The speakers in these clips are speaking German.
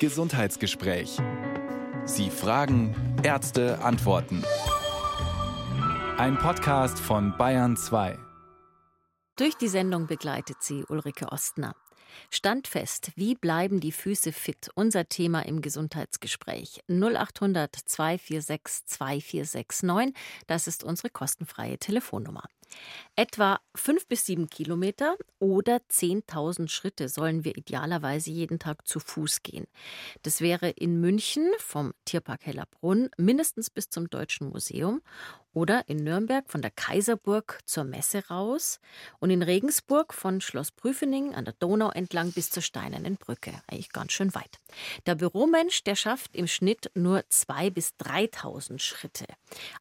Gesundheitsgespräch. Sie fragen, Ärzte antworten. Ein Podcast von Bayern 2. Durch die Sendung begleitet sie Ulrike Ostner. Standfest, wie bleiben die Füße fit? Unser Thema im Gesundheitsgespräch. 0800 246 2469, das ist unsere kostenfreie Telefonnummer. Etwa fünf bis sieben Kilometer oder 10.000 Schritte sollen wir idealerweise jeden Tag zu Fuß gehen. Das wäre in München vom Tierpark Hellerbrunn mindestens bis zum Deutschen Museum oder in Nürnberg von der Kaiserburg zur Messe raus und in Regensburg von Schloss Prüfening an der Donau entlang bis zur Steinernen Brücke. Eigentlich ganz schön weit. Der Büromensch, der schafft im Schnitt nur zwei bis 3.000 Schritte.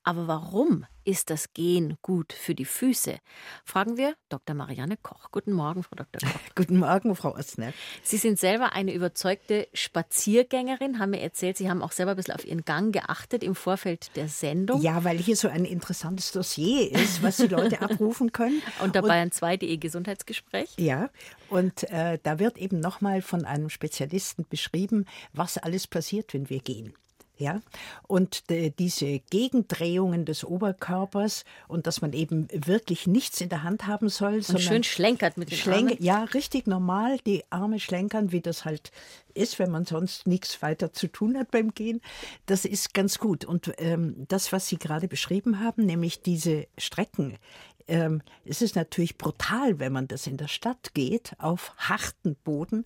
Aber warum ist das Gehen gut für die Füße? Fragen wir Dr. Marianne Koch. Guten Morgen, Frau Dr. Koch. Guten Morgen, Frau Ostner. Sie sind selber eine überzeugte Spaziergängerin, haben mir erzählt, Sie haben auch selber ein bisschen auf Ihren Gang geachtet im Vorfeld der Sendung. Ja, weil hier so ein interessantes Dossier ist, was die Leute abrufen können. Unter Bayern 2.de Gesundheitsgespräch. Ja, und äh, da wird eben nochmal von einem Spezialisten beschrieben, was alles passiert, wenn wir gehen. Ja, und äh, diese Gegendrehungen des Oberkörpers und dass man eben wirklich nichts in der Hand haben soll, und schön schlenkert mit den Schlenk Armen. Ja, richtig normal die Arme schlenkern, wie das halt ist, wenn man sonst nichts weiter zu tun hat beim Gehen. Das ist ganz gut. Und ähm, das, was Sie gerade beschrieben haben, nämlich diese Strecken, ähm, es ist natürlich brutal, wenn man das in der Stadt geht, auf harten Boden.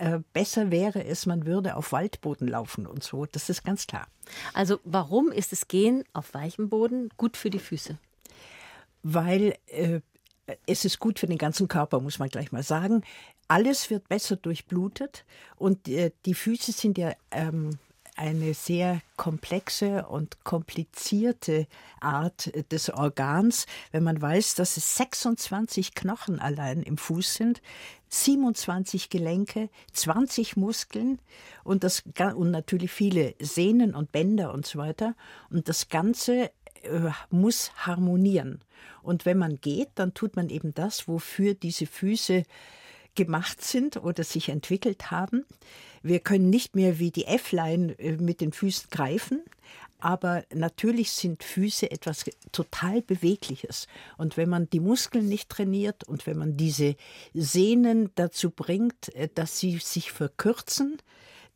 Äh, besser wäre es, man würde auf Waldboden laufen und so. Das ist ganz klar. Also warum ist das Gehen auf weichem Boden gut für die Füße? Weil äh, es ist gut für den ganzen Körper, muss man gleich mal sagen. Alles wird besser durchblutet und äh, die Füße sind ja ähm, eine sehr komplexe und komplizierte Art des Organs, wenn man weiß, dass es 26 Knochen allein im Fuß sind, 27 Gelenke, 20 Muskeln und, das, und natürlich viele Sehnen und Bänder und so weiter. Und das Ganze äh, muss harmonieren. Und wenn man geht, dann tut man eben das, wofür diese Füße gemacht sind oder sich entwickelt haben. Wir können nicht mehr wie die Äfflein äh, mit den Füßen greifen, aber natürlich sind Füße etwas total Bewegliches. Und wenn man die Muskeln nicht trainiert und wenn man diese Sehnen dazu bringt, äh, dass sie sich verkürzen,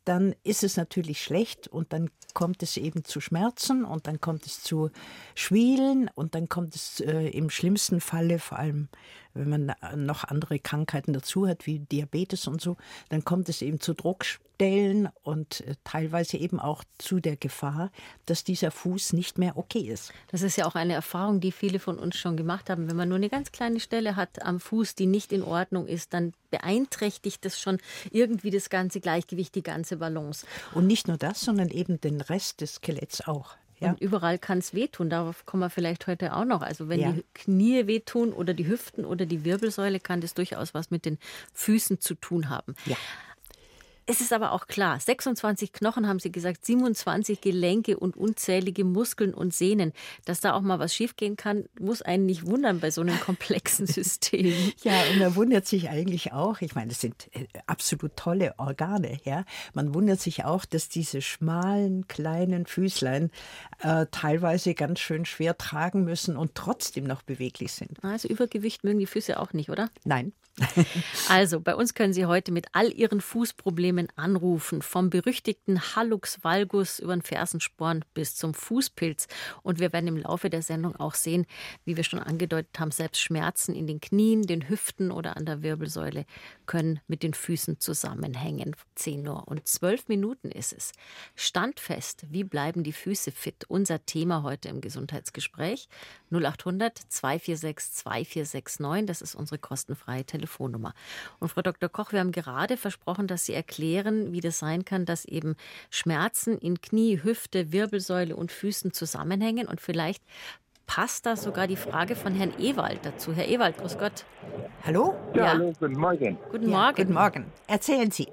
dann ist es natürlich schlecht und dann kommt es eben zu Schmerzen und dann kommt es zu Schwielen und dann kommt es äh, im schlimmsten Falle, vor allem wenn man noch andere Krankheiten dazu hat, wie Diabetes und so, dann kommt es eben zu Druckstellen und äh, teilweise eben auch zu der Gefahr, dass dieser Fuß nicht mehr okay ist. Das ist ja auch eine Erfahrung, die viele von uns schon gemacht haben. Wenn man nur eine ganz kleine Stelle hat am Fuß, die nicht in Ordnung ist, dann beeinträchtigt das schon irgendwie das ganze Gleichgewicht, die ganze Balance. Und nicht nur das, sondern eben den Rest des Skeletts auch. Ja. Und überall kann es wehtun. Darauf kommen wir vielleicht heute auch noch. Also wenn ja. die Knie wehtun oder die Hüften oder die Wirbelsäule, kann das durchaus was mit den Füßen zu tun haben. Ja. Es ist aber auch klar, 26 Knochen haben Sie gesagt, 27 Gelenke und unzählige Muskeln und Sehnen. Dass da auch mal was schiefgehen kann, muss einen nicht wundern bei so einem komplexen System. ja, und man wundert sich eigentlich auch, ich meine, das sind äh, absolut tolle Organe, ja. Man wundert sich auch, dass diese schmalen, kleinen Füßlein äh, teilweise ganz schön schwer tragen müssen und trotzdem noch beweglich sind. Also Übergewicht mögen die Füße auch nicht, oder? Nein. also, bei uns können Sie heute mit all Ihren Fußproblemen anrufen, vom berüchtigten Hallux valgus über den Fersensporn bis zum Fußpilz. Und wir werden im Laufe der Sendung auch sehen, wie wir schon angedeutet haben, selbst Schmerzen in den Knien, den Hüften oder an der Wirbelsäule können mit den Füßen zusammenhängen. 10 Uhr und 12 Minuten ist es. Standfest, wie bleiben die Füße fit? Unser Thema heute im Gesundheitsgespräch. 0800 246 2469, das ist unsere kostenfreie Telefonnummer. Telefonnummer. Und Frau Dr. Koch, wir haben gerade versprochen, dass Sie erklären, wie das sein kann, dass eben Schmerzen in Knie, Hüfte, Wirbelsäule und Füßen zusammenhängen. Und vielleicht passt da sogar die Frage von Herrn Ewald dazu. Herr Ewald, grüß Gott. Hallo? Ja, ja. hallo, guten Morgen. Guten ja, Morgen. Guten Morgen. Erzählen Sie.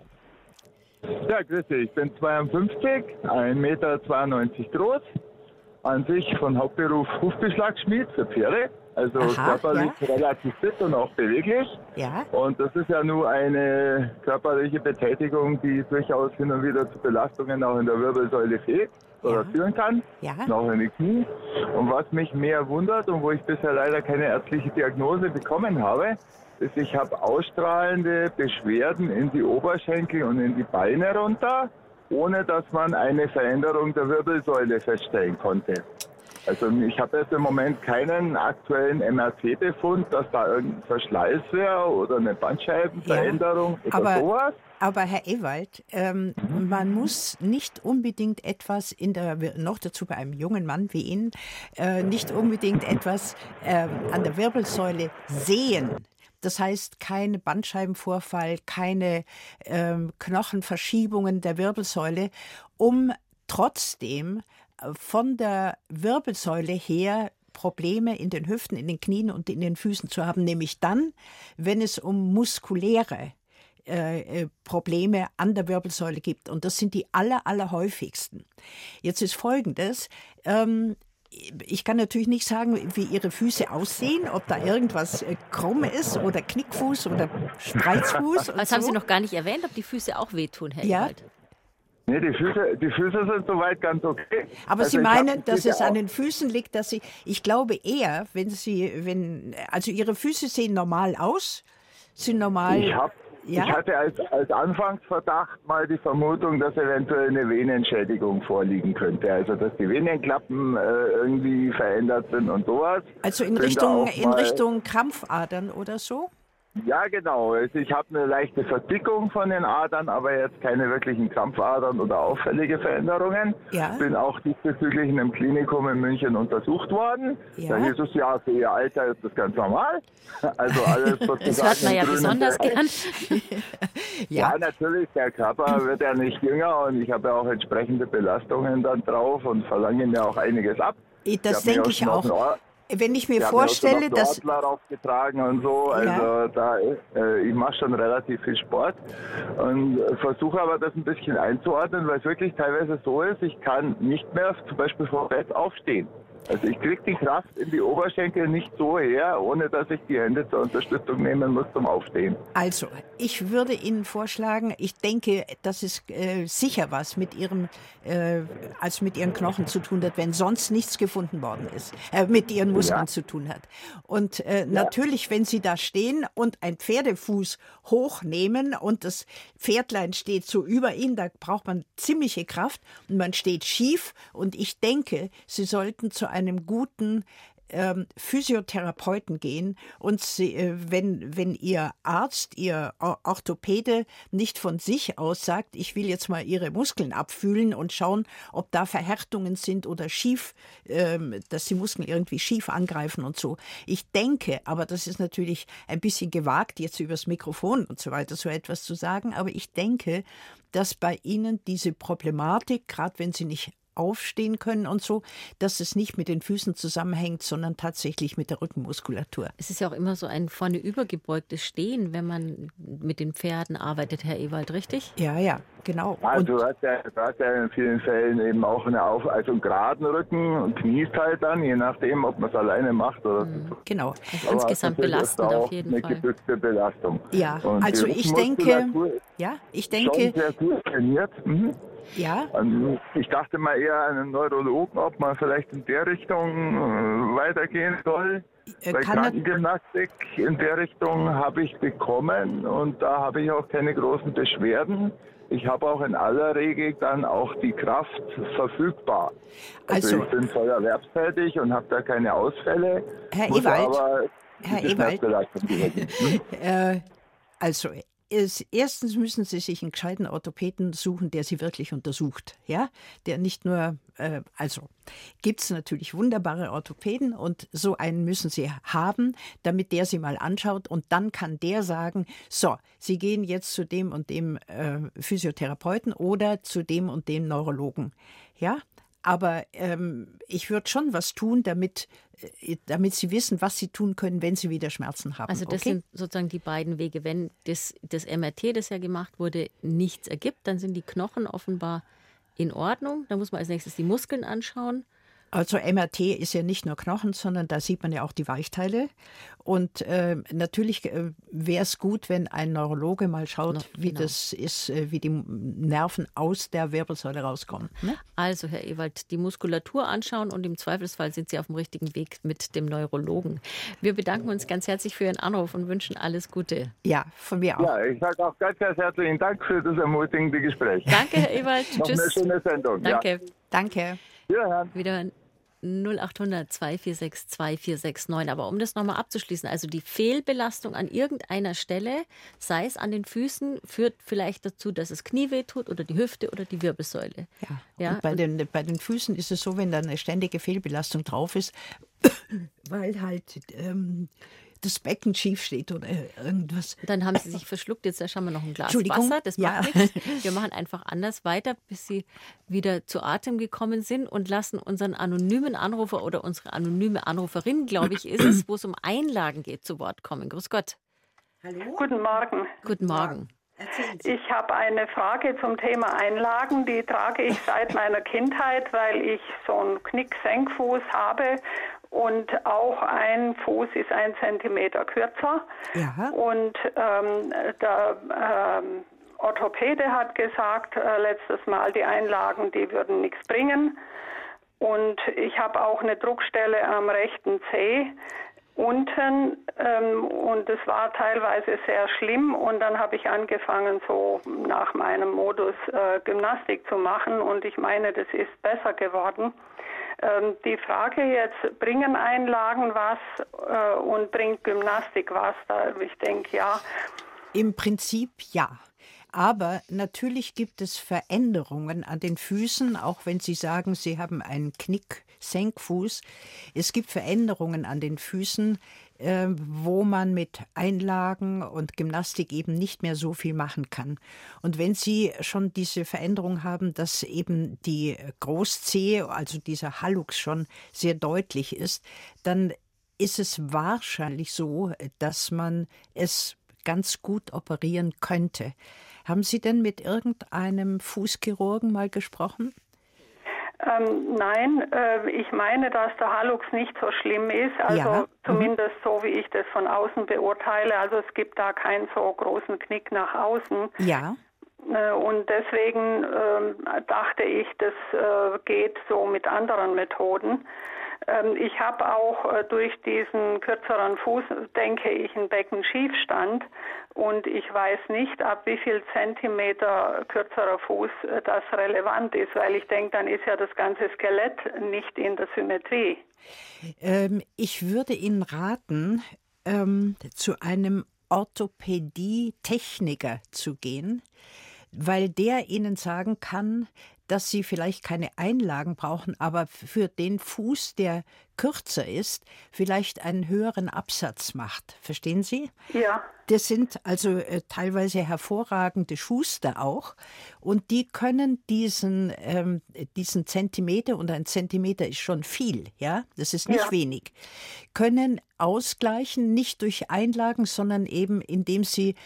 Ja, grüß dich. Ich bin 52, 1,92 Meter groß, an sich von Hauptberuf Hufbeschlagschmied für Pferde Also Aha, körperlich relativ fit und auch beweglich. Ja. Und das ist ja nur eine körperliche Betätigung, die durchaus hin und wieder zu Belastungen auch in der Wirbelsäule fehlt oder Ja. führen kann, Ja. auch in die Knie. Und was mich mehr wundert und wo ich bisher leider keine ärztliche Diagnose bekommen habe, ist, ich habe ausstrahlende Beschwerden in die Oberschenkel und in die Beine runter, ohne dass man eine Veränderung der Wirbelsäule feststellen konnte. Also ich habe jetzt im Moment keinen aktuellen MRT-Befund, dass da irgendein Verschleiß wäre oder eine Bandscheibenveränderung oder aber- sowas. Aber Herr Ewald, ähm, man muss nicht unbedingt etwas in der, noch dazu bei einem jungen Mann wie Ihnen, äh, nicht unbedingt etwas ähm, an der Wirbelsäule sehen. Das heißt, keine Bandscheibenvorfall, keine ähm, Knochenverschiebungen der Wirbelsäule, um trotzdem äh, von der Wirbelsäule her Probleme in den Hüften, in den Knien und in den Füßen zu haben, nämlich dann, wenn es um muskuläre äh, äh, Probleme an der Wirbelsäule gibt. Und das sind die aller, allerhäufigsten. Jetzt ist Folgendes. Ähm, ich kann natürlich nicht sagen, wie Ihre Füße aussehen, ob da irgendwas äh, krumm ist oder Knickfuß oder Spreizfuß. Das haben so. Sie noch gar nicht erwähnt, ob die Füße auch wehtun, Herr Ja. Ewald. Nee, die Füße, die Füße sind soweit ganz okay. Aber Also Sie meinen, dass es an den Füßen liegt, dass Sie, ich glaube eher, wenn Sie, wenn, also Ihre Füße sehen normal aus, sind normal. Ich, hab, Ja? ich hatte als, als Anfangsverdacht mal die Vermutung, dass eventuell eine Venenschädigung vorliegen könnte. Also dass die Venenklappen äh, irgendwie verändert sind und sowas. also in Richtung, in Richtung Krampfadern oder so? Ja, genau. Also ich habe eine leichte Verdickung von den Adern, aber jetzt keine wirklichen Krampfadern oder auffällige Veränderungen. Ja. Bin auch diesbezüglich in einem Klinikum in München untersucht worden. Ja. Da hieß es, ja, für Ihr Alter ist das ganz normal. Also alles sozusagen Das hört man ja besonders Bereich. gern. Ja, natürlich, der Körper wird ja nicht jünger und ich habe ja auch entsprechende Belastungen dann drauf und verlange mir auch einiges ab. Das denke ich auch. Wenn ich mir schon vorstelle, auf dass Sportler aufgetragen und so. Also Ja. da, äh, ich mache schon relativ viel Sport und versuche aber das ein bisschen einzuordnen, weil es wirklich teilweise so ist, ich kann nicht mehr zum Beispiel vom Bett aufstehen. Also ich kriege die Kraft in die Oberschenkel nicht so her, ohne dass ich die Hände zur Unterstützung nehmen muss zum Aufstehen. Also, ich würde Ihnen vorschlagen, ich denke, dass es äh, sicher was mit Ihrem, äh, als mit Ihren Knochen zu tun hat, wenn sonst nichts gefunden worden ist, äh, mit Ihren Muskeln Ja. zu tun hat. Und äh, natürlich, wenn Sie da stehen und ein Pferdefuß hochnehmen und das Pferdlein steht so über Ihnen, da braucht man ziemliche Kraft und man steht schief. Und ich denke, Sie sollten zu einem guten ähm, Physiotherapeuten gehen und sie, äh, wenn, wenn Ihr Arzt, Ihr Orthopäde nicht von sich aus sagt, ich will jetzt mal Ihre Muskeln abfühlen und schauen, ob da Verhärtungen sind oder schief, ähm, dass die Muskeln irgendwie schief angreifen und so. Ich denke, aber das ist natürlich ein bisschen gewagt, jetzt übers Mikrofon und so weiter so etwas zu sagen, aber ich denke, dass bei Ihnen diese Problematik, gerade wenn Sie nicht aufstehen können und so, dass es nicht mit den Füßen zusammenhängt, sondern tatsächlich mit der Rückenmuskulatur. Es ist ja auch immer so ein vorne übergebeugtes Stehen, wenn man mit den Pferden arbeitet, Herr Ewald, richtig? Ja, ja, genau. Also du hast, ja, du hast ja in vielen Fällen eben auch eine Auf also einen geraden Rücken und kniest halt dann, je nachdem, ob man es alleine macht oder genau. Also Aber insgesamt belastend auf jeden eine Fall. gebückte Belastung. Ja, Und also ich denke, ja, ich schon denke, sehr gut trainiert. Mhm. Ja, Also ich dachte mal eher an einen Neurologen, ob man vielleicht in der Richtung äh, weitergehen soll. Äh, er- Krankengymnastik in der Richtung habe ich bekommen und da habe ich auch keine großen Beschwerden. Ich habe auch in aller Regel dann auch die Kraft verfügbar. Also, Also- ich bin voll erwerbstätig und habe da keine Ausfälle. Herr Ewald, aber Herr Ewald. Hm? äh, also es, erstens müssen Sie sich einen gescheiten Orthopäden suchen, der Sie wirklich untersucht, ja, der nicht nur, äh, also gibt es natürlich wunderbare Orthopäden und so einen müssen Sie haben, damit der Sie mal anschaut und dann kann der sagen, so, Sie gehen jetzt zu dem und dem äh, Physiotherapeuten oder zu dem und dem Neurologen, ja. Aber ähm, ich würde schon was tun, damit, äh, damit Sie wissen, was Sie tun können, wenn Sie wieder Schmerzen haben. Also das okay? sind sozusagen die beiden Wege. Wenn das, das MRT, das ja gemacht wurde, nichts ergibt, dann sind die Knochen offenbar in Ordnung. Da muss man als nächstes die Muskeln anschauen Also MRT ist ja nicht nur Knochen, sondern da sieht man ja auch die Weichteile. Und äh, natürlich äh, wäre es gut, wenn ein Neurologe mal schaut, no, wie genau. das ist, äh, wie die Nerven aus der Wirbelsäule rauskommen. Ne? Also, Herr Ewald, die Muskulatur anschauen und im Zweifelsfall sind Sie auf dem richtigen Weg mit dem Neurologen. Wir bedanken uns ganz herzlich für Ihren Anruf und wünschen alles Gute. Ja, von mir auch. Ja, ich sage auch ganz, ganz herzlichen Dank für das ermutigende Gespräch. Danke, Herr Ewald. Tschüss. Eine schöne Sendung. Danke. Ja. Danke. Wiederhören. Wiederhören. 0800 246 2469. Aber um das nochmal abzuschließen, also die Fehlbelastung an irgendeiner Stelle, sei es an den Füßen, führt vielleicht dazu, dass es Knie wehtut oder die Hüfte oder die Wirbelsäule. Ja, ja? Und bei, den, bei den Füßen ist es so, wenn da eine ständige Fehlbelastung drauf ist, weil halt ähm, das Becken schief steht oder irgendwas. Dann haben Sie sich verschluckt. Jetzt schauen wir noch ein Glas Wasser. Das macht ja. nichts. Wir machen einfach anders weiter, bis Sie wieder zu Atem gekommen sind und lassen unseren anonymen Anrufer oder unsere anonyme Anruferin, glaube ich, ist es, wo es um Einlagen geht, zu Wort kommen. Grüß Gott. Hallo. Guten Morgen. Guten Morgen. Ich habe eine Frage zum Thema Einlagen. Die trage ich seit meiner Kindheit, weil ich so einen Knick-Senkfuß habe und auch ein Fuß ist ein Zentimeter kürzer. Ja. Und ähm, der ähm, Orthopäde hat gesagt äh, letztes Mal, die Einlagen, die würden nichts bringen. Und ich habe auch eine Druckstelle am rechten Zeh unten ähm, und es war teilweise sehr schlimm und dann habe ich angefangen so nach meinem Modus äh, Gymnastik zu machen und ich meine, das ist besser geworden. Ähm, die Frage jetzt, bringen Einlagen was äh, und bringt Gymnastik was? Da, ich denke, ja. Im Prinzip ja. Aber natürlich gibt es Veränderungen an den Füßen, auch wenn Sie sagen, Sie haben einen Knick, Senkfuß. Es gibt Veränderungen an den Füßen, äh, wo man mit Einlagen und Gymnastik eben nicht mehr so viel machen kann. Und wenn Sie schon diese Veränderung haben, dass eben die Großzehe, also dieser Hallux schon sehr deutlich ist, dann ist es wahrscheinlich so, dass man es ganz gut operieren könnte. Haben Sie denn mit irgendeinem Fußchirurgen mal gesprochen? Ähm, nein, äh, ich meine, dass der Halux nicht so schlimm ist. Also ja. Mhm. zumindest mhm. so, wie ich das von außen beurteile. Also es gibt da keinen so großen Knick nach außen. Ja. Äh, und deswegen äh, dachte ich, das äh, geht so mit anderen Methoden. Ähm, ich habe auch äh, durch diesen kürzeren Fuß, denke ich, einen Beckenschiefstand und ich weiß nicht, ab wie viel Zentimeter kürzerer Fuß äh, das relevant ist, weil ich denke, dann ist ja das ganze Skelett nicht in der Symmetrie. Ähm, ich würde Ihnen raten, ähm, zu einem Orthopädie-Techniker zu gehen, weil der Ihnen sagen kann, dass sie vielleicht keine Einlagen brauchen, aber für den Fuß, der kürzer ist, vielleicht einen höheren Absatz macht. Verstehen Sie? Ja. Das sind also äh, teilweise hervorragende Schuster auch und die können diesen, ähm, diesen Zentimeter und ein Zentimeter ist schon viel, ja, das ist nicht ja. wenig, können ausgleichen, nicht durch Einlagen, sondern eben indem sie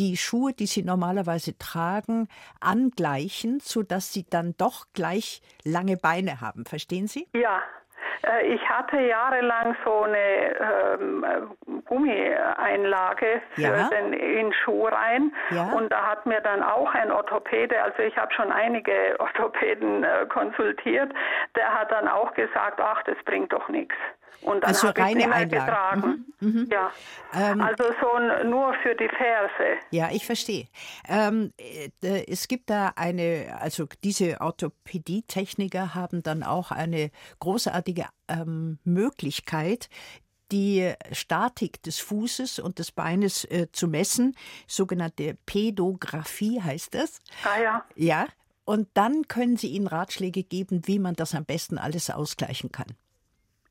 die Schuhe, die sie normalerweise tragen, angleichen, sodass sie dann doch gleich lange Beine haben. Verstehen Sie? Ja. Äh, ich hatte jahrelang so eine ähm, Gummieinlage für ja. den in Schuh rein ja. und da hat mir dann auch ein Orthopäde, also ich habe schon einige Orthopäden äh, konsultiert, der hat dann auch gesagt, ach, das bringt doch nichts. Und dann also reine Einlagen. getragen. Mhm. Mhm. Ja. Ähm, also so nur für die Ferse. Ja, ich verstehe. Ähm, äh, es gibt da eine, also diese Orthopädie-Techniker haben dann auch eine großartige ähm, Möglichkeit, die Statik des Fußes und des Beines äh, zu messen, sogenannte Pädographie heißt das. Ah ja. Ja, und dann können Sie ihnen Ratschläge geben, wie man das am besten alles ausgleichen kann.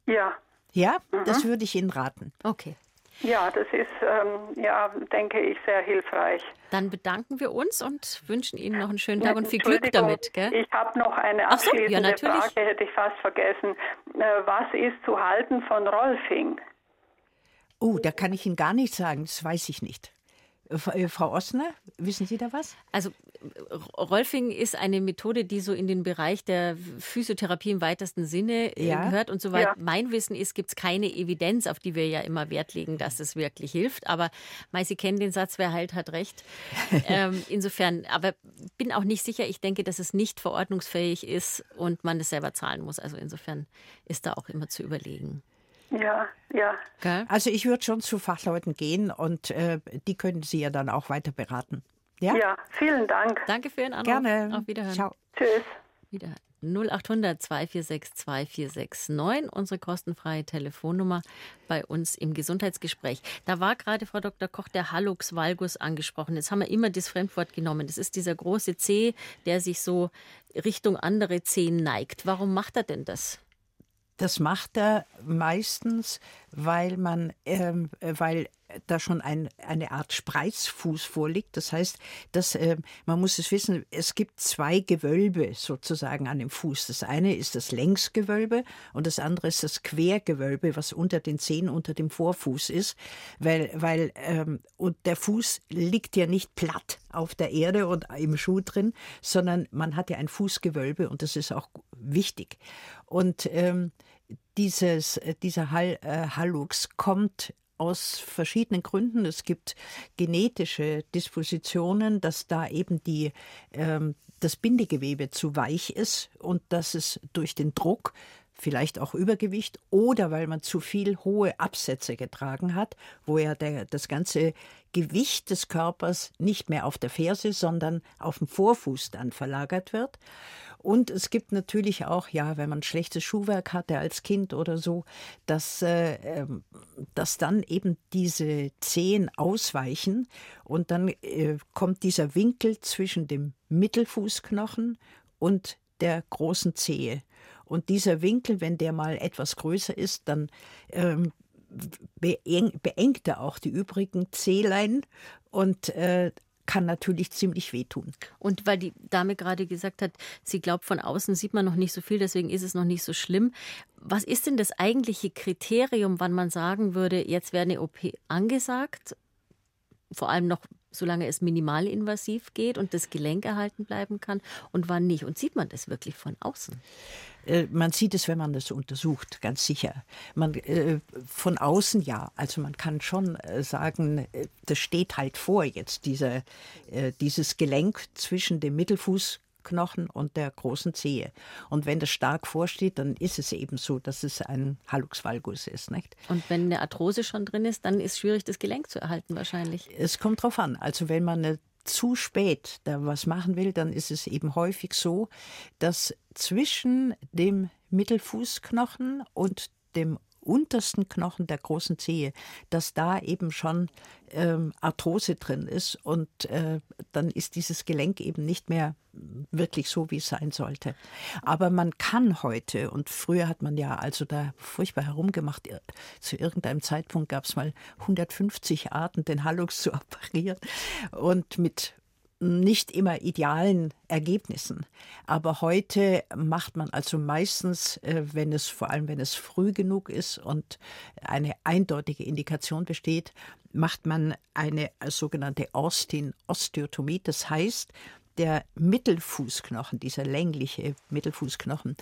Ja, ja, mhm. das würde ich Ihnen raten. Okay. Ja, das ist, ähm, ja, denke ich, sehr hilfreich. Dann bedanken wir uns und wünschen Ihnen noch einen schönen Tag und viel Glück damit. Gell? Ich habe noch eine abschließende so, ja, Frage, hätte ich fast vergessen. Äh, was ist zu halten von Rolfing? Oh, da kann ich Ihnen gar nichts sagen, das weiß ich nicht. Äh, Frau Osner, wissen Sie da was? Also Rolfing ist eine Methode, die so in den Bereich der Physiotherapie im weitesten Sinne äh, ja. gehört. Und soweit ja. mein Wissen ist, gibt es keine Evidenz, auf die wir ja immer Wert legen, dass es wirklich hilft. Aber mei, Sie kennen den Satz, wer heilt, hat recht. ähm, insofern, aber bin auch nicht sicher. Ich denke, dass es nicht verordnungsfähig ist und man es selber zahlen muss. Also insofern ist da auch immer zu überlegen. Ja, ja. Also ich würde schon zu Fachleuten gehen und äh, die können Sie ja dann auch weiter beraten. Ja? ja, vielen Dank. Danke für Ihren Anruf. Gerne. Auf Wiederhören. Ciao. Tschüss. Wieder 0800 246 2469, unsere kostenfreie Telefonnummer bei uns im Gesundheitsgespräch. Da war gerade Frau Dr. Koch der Hallux valgus angesprochen. Jetzt haben wir immer das Fremdwort genommen. Das ist dieser große C, der sich so Richtung andere Zehen neigt. Warum macht er denn das? Das macht er meistens, weil man, ähm, weil da schon ein, eine Art Spreizfuß vorliegt. Das heißt, dass, äh, man muss es wissen, es gibt zwei Gewölbe sozusagen an dem Fuß. Das eine ist das Längsgewölbe und das andere ist das Quergewölbe, was unter den Zehen, unter dem Vorfuß ist. Weil, weil ähm, und der Fuß liegt ja nicht platt auf der Erde und im Schuh drin, sondern man hat ja ein Fußgewölbe und das ist auch wichtig. Und ähm, dieses, äh, dieser Hall, äh, Hallux kommt aus verschiedenen Gründen. Es gibt genetische Dispositionen, dass da eben die, ähm, das Bindegewebe zu weich ist und dass es durch den Druck vielleicht auch Übergewicht oder weil man zu viel hohe Absätze getragen hat, wo ja der, das ganze Gewicht des Körpers nicht mehr auf der Ferse, sondern auf dem Vorfuß dann verlagert wird. Und es gibt natürlich auch, ja, wenn man schlechtes Schuhwerk hatte als Kind oder so, dass, äh, ähm, dass dann eben diese Zehen ausweichen und dann äh, kommt dieser Winkel zwischen dem Mittelfußknochen und der großen Zehe. Und dieser Winkel, wenn der mal etwas größer ist, dann ähm, beengt er auch die übrigen Zehlein und äh, kann natürlich ziemlich wehtun. Und weil die Dame gerade gesagt hat, sie glaubt, von außen sieht man noch nicht so viel, deswegen ist es noch nicht so schlimm. Was ist denn das eigentliche Kriterium, wann man sagen würde, jetzt wäre eine OP angesagt? Vor allem noch, solange es minimalinvasiv geht und das Gelenk erhalten bleiben kann und wann nicht? Und sieht man das wirklich von außen? Äh, man sieht es, wenn man das untersucht, ganz sicher. Man, äh, von außen ja. Also man kann schon äh, sagen, das steht halt vor jetzt, dieser, dieses Gelenk zwischen dem Mittelfußknochen und der großen Zehe. Und wenn das stark vorsteht, dann ist es eben so, dass es ein Hallux valgus ist. Nicht? Und wenn eine Arthrose schon drin ist, dann ist es schwierig, das Gelenk zu erhalten wahrscheinlich. Es kommt drauf an. Also wenn man eine zu spät da was machen will, dann ist es eben häufig so, dass zwischen dem Mittelfußknochen und dem untersten Knochen der großen Zehe, dass da eben schon ähm, Arthrose drin ist und äh, dann ist dieses Gelenk eben nicht mehr wirklich so, wie es sein sollte. Aber man kann heute, und früher hat man ja also da furchtbar herumgemacht, zu irgendeinem Zeitpunkt gab es mal 150 Arten, den Hallux zu operieren und mit nicht immer idealen Ergebnissen. Aber heute macht man also meistens, äh, wenn es vor allem wenn es früh genug ist und eine eindeutige Indikation besteht, macht man eine sogenannte Austin-Osteotomie. Das heißt, der Mittelfußknochen, dieser längliche Mittelfußknochen,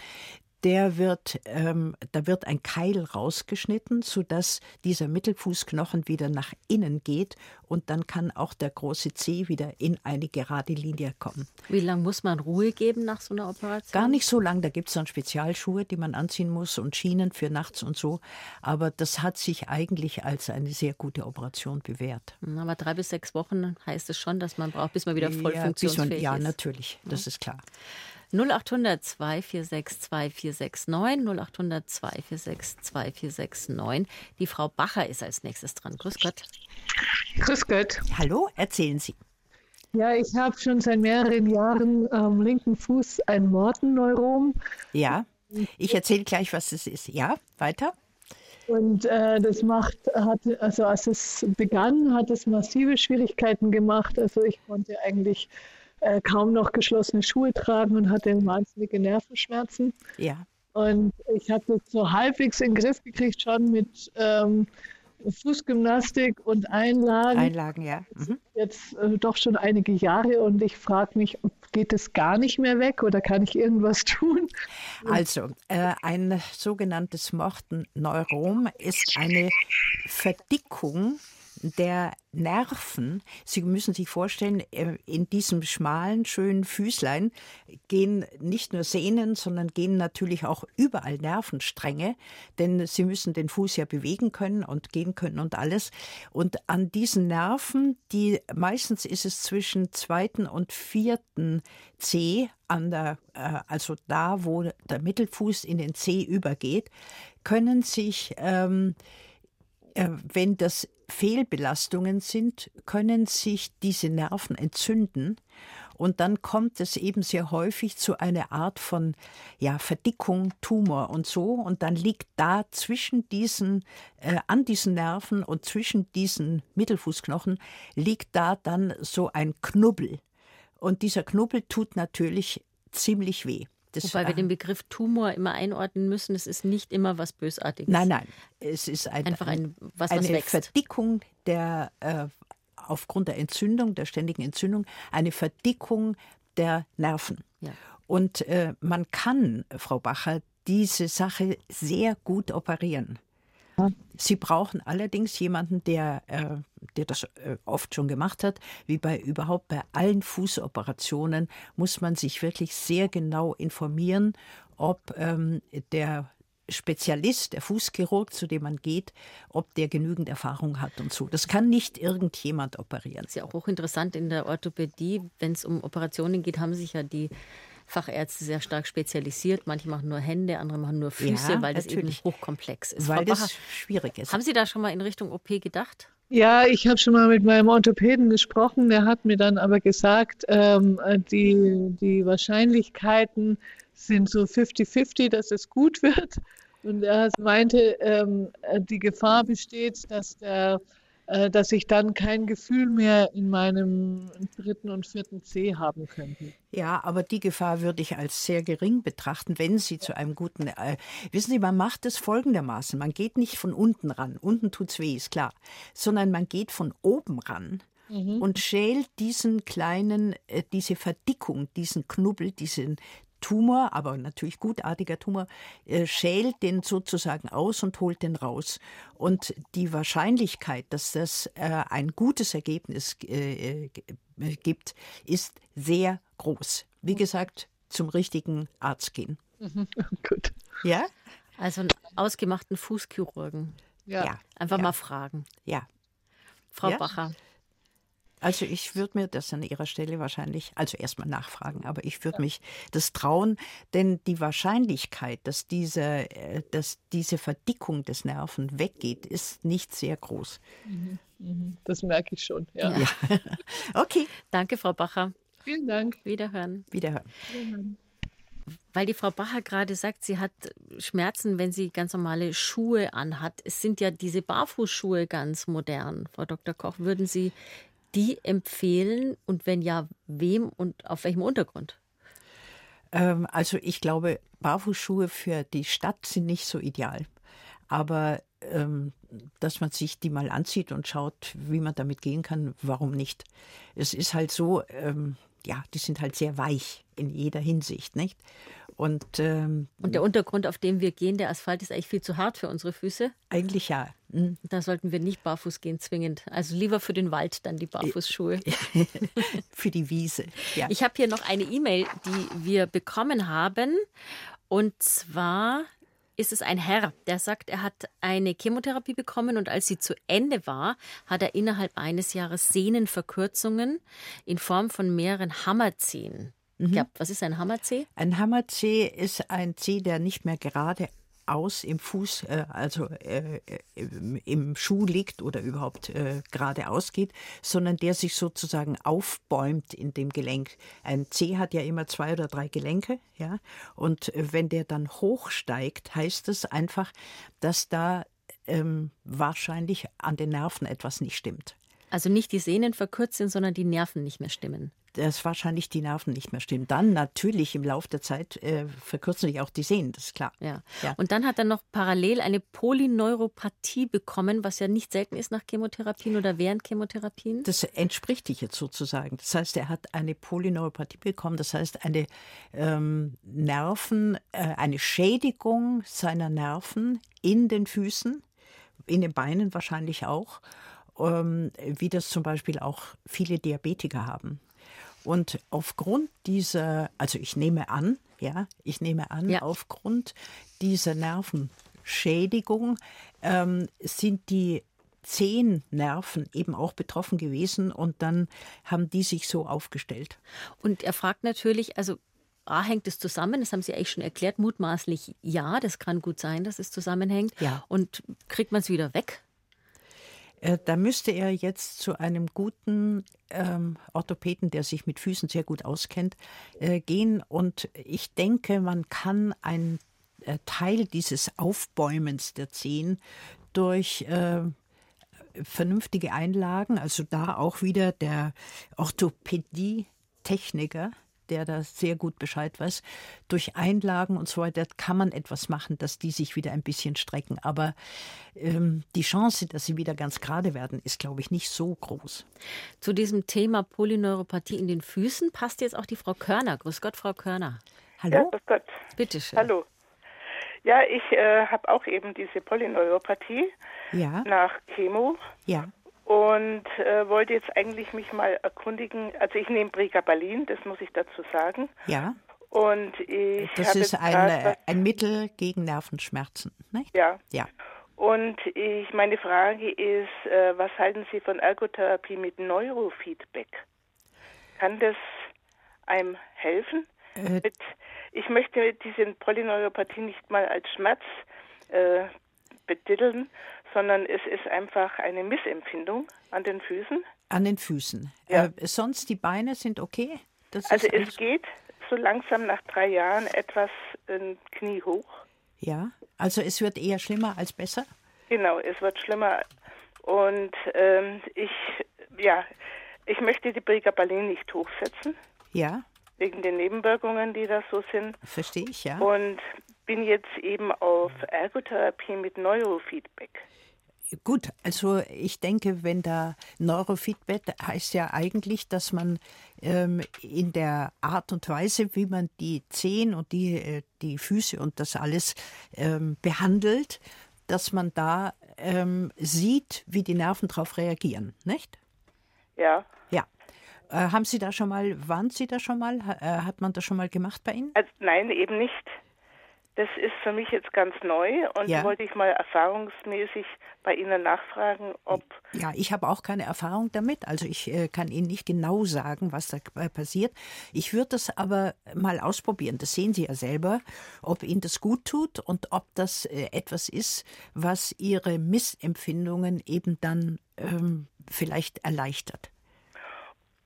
der wird, ähm, da wird ein Keil rausgeschnitten, sodass dieser Mittelfußknochen wieder nach innen geht und dann kann auch der große Zeh wieder in eine gerade Linie kommen. Wie lange muss man Ruhe geben nach so einer Operation? Gar nicht so lang, da gibt es dann Spezialschuhe, die man anziehen muss und Schienen für nachts und so. Aber das hat sich eigentlich als eine sehr gute Operation bewährt. Aber drei bis sechs Wochen heißt es schon, dass man braucht, bis man wieder voll ja, funktionsfähig man, ja, ist. Ja, natürlich, das ja. ist klar. 0800 246 2469 0800 246 2469. Die Frau Bacher ist als nächstes dran. Grüß Gott. Grüß Gott. Hallo, erzählen Sie. Ja, ich habe schon seit mehreren Jahren am linken Fuß ein Mortenneurom. Ja, ich erzähle gleich, was es ist. Ja, weiter. Und äh, das macht, hat, also als es begann, hat es massive Schwierigkeiten gemacht. Also ich konnte eigentlich äh, kaum noch geschlossene Schuhe tragen und hatte wahnsinnige Nervenschmerzen. Ja. Und ich habe das so halbwegs in den Griff gekriegt schon mit ähm, Fußgymnastik und Einlagen. Einlagen, ja. Mhm. Jetzt äh, doch schon einige Jahre und ich frage mich, geht es gar nicht mehr weg oder kann ich irgendwas tun? Also, äh, ein sogenanntes Mortenneurom ist eine Verdickung der Nerven. Sie müssen sich vorstellen, äh, in diesem schmalen, schönen Füßlein gehen nicht nur Sehnen, sondern gehen natürlich auch überall Nervenstränge, denn Sie müssen den Fuß ja bewegen können und gehen können und alles. Und an diesen Nerven, die meistens ist es zwischen zweiten und vierten C, an der, äh, also da, wo der Mittelfuß in den C übergeht, können sich ähm, äh, wenn das Fehlbelastungen sind, können sich diese Nerven entzünden und dann kommt es eben sehr häufig zu einer Art von ja, Verdickung, Tumor und so. Und dann liegt da zwischen diesen, äh, an diesen Nerven und zwischen diesen Mittelfußknochen, liegt da dann so ein Knubbel. Und dieser Knubbel tut natürlich ziemlich weh. Das, Wobei wir den Begriff Tumor immer einordnen müssen, es ist nicht immer was Bösartiges. Nein, nein, es ist ein, einfach ein, was, eine was Verdickung der äh, aufgrund der Entzündung, der ständigen Entzündung, eine Verdickung der Nerven. Ja. Und äh, man kann, Frau Bacher, diese Sache sehr gut operieren. Sie brauchen allerdings jemanden, der, äh, der das äh, oft schon gemacht hat. Wie bei überhaupt bei allen Fußoperationen muss man sich wirklich sehr genau informieren, ob ähm, der Spezialist, der Fußchirurg, zu dem man geht, ob der genügend Erfahrung hat und so. Das kann nicht irgendjemand operieren. Das ist ja auch hochinteressant in der Orthopädie, wenn es um Operationen geht, haben sich ja die Fachärzte sehr stark spezialisiert. Manche machen nur Hände, andere machen nur Füße, ja, weil das natürlich. eben hochkomplex ist. Weil das schwierig ist. Haben Sie da schon mal in Richtung OP gedacht? Ja, ich habe schon mal mit meinem Orthopäden gesprochen. Der hat mir dann aber gesagt, ähm, die, die Wahrscheinlichkeiten sind so 50-50, dass es gut wird. Und er meinte, ähm, die Gefahr besteht, dass der dass ich dann kein Gefühl mehr in meinem dritten und vierten C haben könnte. Ja, aber die Gefahr würde ich als sehr gering betrachten, wenn Sie zu einem guten. Äh, wissen Sie, man macht es folgendermaßen: Man geht nicht von unten ran, unten tut es weh, ist klar, sondern man geht von oben ran. Mhm. Und schält diesen kleinen, äh, diese Verdickung, diesen Knubbel, diesen, Tumor, aber natürlich gutartiger Tumor, äh, schält den sozusagen aus und holt den raus. Und die Wahrscheinlichkeit, dass das äh, ein gutes Ergebnis äh, gibt, ist sehr groß. Wie gesagt, zum richtigen Arzt gehen. Mhm. Gut. Ja? Also einen ausgemachten Fußchirurgen. Ja. ja. Einfach ja. mal fragen. Ja. Frau ja? Bacher. Also ich würde mir das an Ihrer Stelle wahrscheinlich, also erstmal nachfragen, aber ich würde ja. mich das trauen, denn die Wahrscheinlichkeit, dass diese, äh, dass diese Verdickung des Nerven weggeht, ist nicht sehr groß. Mhm. Mhm. Das merke ich schon, ja. ja. okay. Danke, Frau Bacher. Vielen Dank. Wiederhören. Wiederhören. Wiederhören. Weil die Frau Bacher gerade sagt, sie hat Schmerzen, wenn sie ganz normale Schuhe anhat. Es sind ja diese Barfußschuhe ganz modern. Frau Dr. Koch, würden Sie die empfehlen und wenn ja, wem und auf welchem Untergrund? Ähm, also ich glaube, Barfußschuhe für die Stadt sind nicht so ideal. Aber ähm, dass man sich die mal anzieht und schaut, wie man damit gehen kann, warum nicht? Es ist halt so, ähm, ja, die sind halt sehr weich in jeder Hinsicht, nicht? Und, ähm, und der Untergrund, auf dem wir gehen, der Asphalt ist eigentlich viel zu hart für unsere Füße? Eigentlich ja. Mhm. Da sollten wir nicht barfuß gehen, zwingend. Also lieber für den Wald dann die Barfußschuhe. für die Wiese. Ja. Ich habe hier noch eine E-Mail, die wir bekommen haben. Und zwar ist es ein Herr, der sagt, er hat eine Chemotherapie bekommen und als sie zu Ende war, hat er innerhalb eines Jahres Sehnenverkürzungen in Form von mehreren Hammerzehen mhm. gehabt. Was ist ein Hammerzeh? Ein Hammerzeh ist ein Zeh, der nicht mehr gerade aus im Fuß, äh, also äh, im, im, Schuh liegt oder überhaupt äh, geradeaus geht, sondern der sich sozusagen aufbäumt in dem Gelenk. Ein Zeh hat ja immer zwei oder drei Gelenke, ja, und wenn der dann hochsteigt, heißt es einfach, dass da ähm, wahrscheinlich an den Nerven etwas nicht stimmt. Also nicht die Sehnen verkürzt sind, sondern die Nerven nicht mehr stimmen. Dass wahrscheinlich die Nerven nicht mehr stimmen. Dann natürlich im Laufe der Zeit äh, verkürzen sich auch die Sehnen, das ist klar. Ja. ja. Und dann hat er noch parallel eine Polyneuropathie bekommen, was ja nicht selten ist nach Chemotherapien oder während Chemotherapien. Das entspricht dich jetzt sozusagen. Das heißt, er hat eine Polyneuropathie bekommen, das heißt eine ähm, Nerven, äh, eine Schädigung seiner Nerven in den Füßen, in den Beinen wahrscheinlich auch ähm, wie das zum Beispiel auch viele Diabetiker haben. Und aufgrund dieser, also ich nehme an, ja, ich nehme an, ja. aufgrund dieser Nervenschädigung ähm, sind die zehn Nerven eben auch betroffen gewesen und dann haben die sich so aufgestellt. Und er fragt natürlich, also A, hängt es zusammen? Das haben Sie eigentlich schon erklärt. Mutmaßlich ja, das kann gut sein, dass es zusammenhängt. Ja. Und kriegt man es wieder weg? Äh, da müsste er jetzt zu einem guten ähm, Orthopäden, der sich mit Füßen sehr gut auskennt, äh, gehen. Und ich denke, man kann einen äh, Teil dieses Aufbäumens der Zehen durch äh, vernünftige Einlagen, also da auch wieder der Orthopädie-Techniker, der da sehr gut Bescheid weiß. Durch Einlagen und so weiter kann man etwas machen, dass die sich wieder ein bisschen strecken. Aber ähm, die Chance, dass sie wieder ganz gerade werden, ist, glaube ich, nicht so groß. Zu diesem Thema Polyneuropathie in den Füßen passt jetzt auch die Frau Körner. Grüß Gott, Frau Körner. Hallo? Ja, grüß Gott. Bitte schön. Hallo. Ja, ich äh, habe auch eben diese Polyneuropathie ja. nach Chemo. Ja und äh, wollte jetzt eigentlich mich mal erkundigen. Also ich nehme Pregabalin, das muss ich dazu sagen. Ja. Und ich das ist ein, ein Mittel gegen Nervenschmerzen, nicht? Ja. Ja. Und ich, meine Frage ist, äh, was halten Sie von Ergotherapie mit Neurofeedback? Kann das einem helfen? Äh, mit, ich möchte diese Polyneuropathie nicht mal als Schmerz äh, betiteln, sondern es ist einfach eine Missempfindung an den Füßen. An den Füßen. Ja. Äh, sonst die Beine sind okay? Das also es geht so langsam nach drei Jahren etwas äh, Knie hoch. Ja, also es wird eher schlimmer als besser? Genau, es wird schlimmer. Und ähm, ich, ja, ich möchte die Pregabalin nicht hochsetzen. Ja. Wegen den Nebenwirkungen, die da so sind. Verstehe ich, ja. Und bin jetzt eben auf Ergotherapie mit Neurofeedback. Gut, also ich denke, wenn da Neurofeedback heißt ja eigentlich, dass man ähm, in der Art und Weise, wie man die Zehen und die, äh, die Füße und das alles ähm, behandelt, dass man da ähm, sieht, wie die Nerven darauf reagieren, nicht? Ja. Ja. Äh, haben Sie da schon mal, waren Sie da schon mal, äh, hat man das schon mal gemacht bei Ihnen? Also, nein, eben nicht. Das ist für mich jetzt ganz neu und ja. wollte ich mal erfahrungsmäßig bei Ihnen nachfragen, ob. Ja, ich habe auch keine Erfahrung damit. Also ich äh, kann Ihnen nicht genau sagen, was da äh, passiert. Ich würde das aber mal ausprobieren. Das sehen Sie ja selber, ob Ihnen das gut tut und ob das äh, etwas ist, was Ihre Missempfindungen eben dann ähm, vielleicht erleichtert.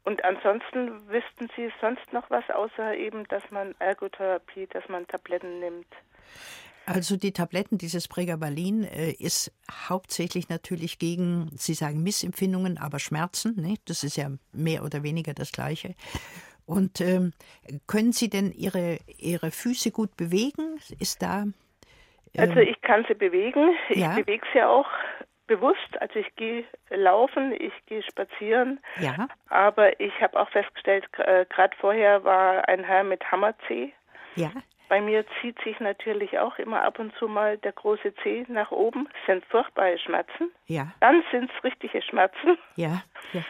Und ansonsten wüssten Sie sonst noch was, außer eben, dass man Ergotherapie, dass man Tabletten nimmt? Also die Tabletten, dieses Pregabalin, äh, ist hauptsächlich natürlich gegen, Sie sagen Missempfindungen, aber Schmerzen. Ne? Das ist ja mehr oder weniger das Gleiche. Und ähm, können Sie denn Ihre, Ihre Füße gut bewegen? Ist da. Ähm, also ich kann sie bewegen. Ich ja? bewege sie auch bewusst. Also ich gehe laufen, ich gehe spazieren. Ja. Aber ich habe auch festgestellt, äh, gerade vorher war ein Herr mit Hammerzeh. Ja. Bei mir zieht sich natürlich auch immer ab und zu mal der große Zeh nach oben. Das sind furchtbare Schmerzen. Ja. Dann sind es richtige Schmerzen. Ja. ja.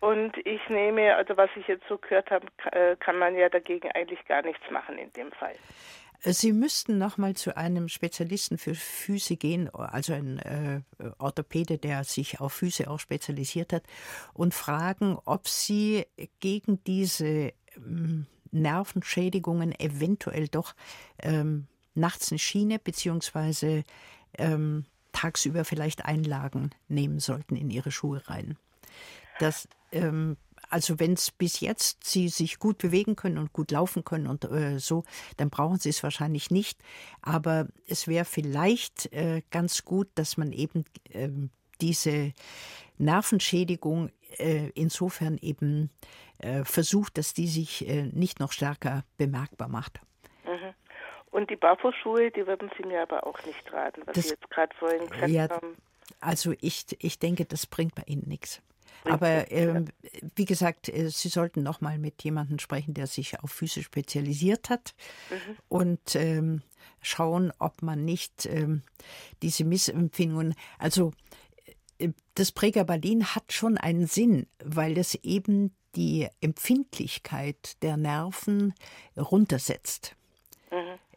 Und ich nehme, also was ich jetzt so gehört habe, äh, kann man ja dagegen eigentlich gar nichts machen in dem Fall. Sie müssten noch mal zu einem Spezialisten für Füße gehen, also ein äh, Orthopäde, der sich auf Füße auch spezialisiert hat, und fragen, ob Sie gegen diese ähm, Nervenschädigungen eventuell doch ähm, nachts eine Schiene beziehungsweise ähm, tagsüber vielleicht Einlagen nehmen sollten in Ihre Schuhe rein. Das ähm, also wenn es bis jetzt Sie sich gut bewegen können und gut laufen können und äh, so, dann brauchen Sie es wahrscheinlich nicht. Aber es wäre vielleicht äh, ganz gut, dass man eben äh, diese Nervenschädigung äh, insofern eben äh, versucht, dass die sich äh, nicht noch stärker bemerkbar macht. Mhm. Und die Barfußschuhe, die würden Sie mir aber auch nicht raten, was das, Sie jetzt gerade vorhin gesagt ja, haben. Also ich, ich denke, das bringt bei Ihnen nichts. Aber äh, wie gesagt, äh, Sie sollten noch mal mit jemandem sprechen, der sich auf Füße spezialisiert hat mhm. und ähm, schauen, ob man nicht ähm, diese Missempfindungen, also äh, das Prägabalin hat schon einen Sinn, weil es eben die Empfindlichkeit der Nerven runtersetzt.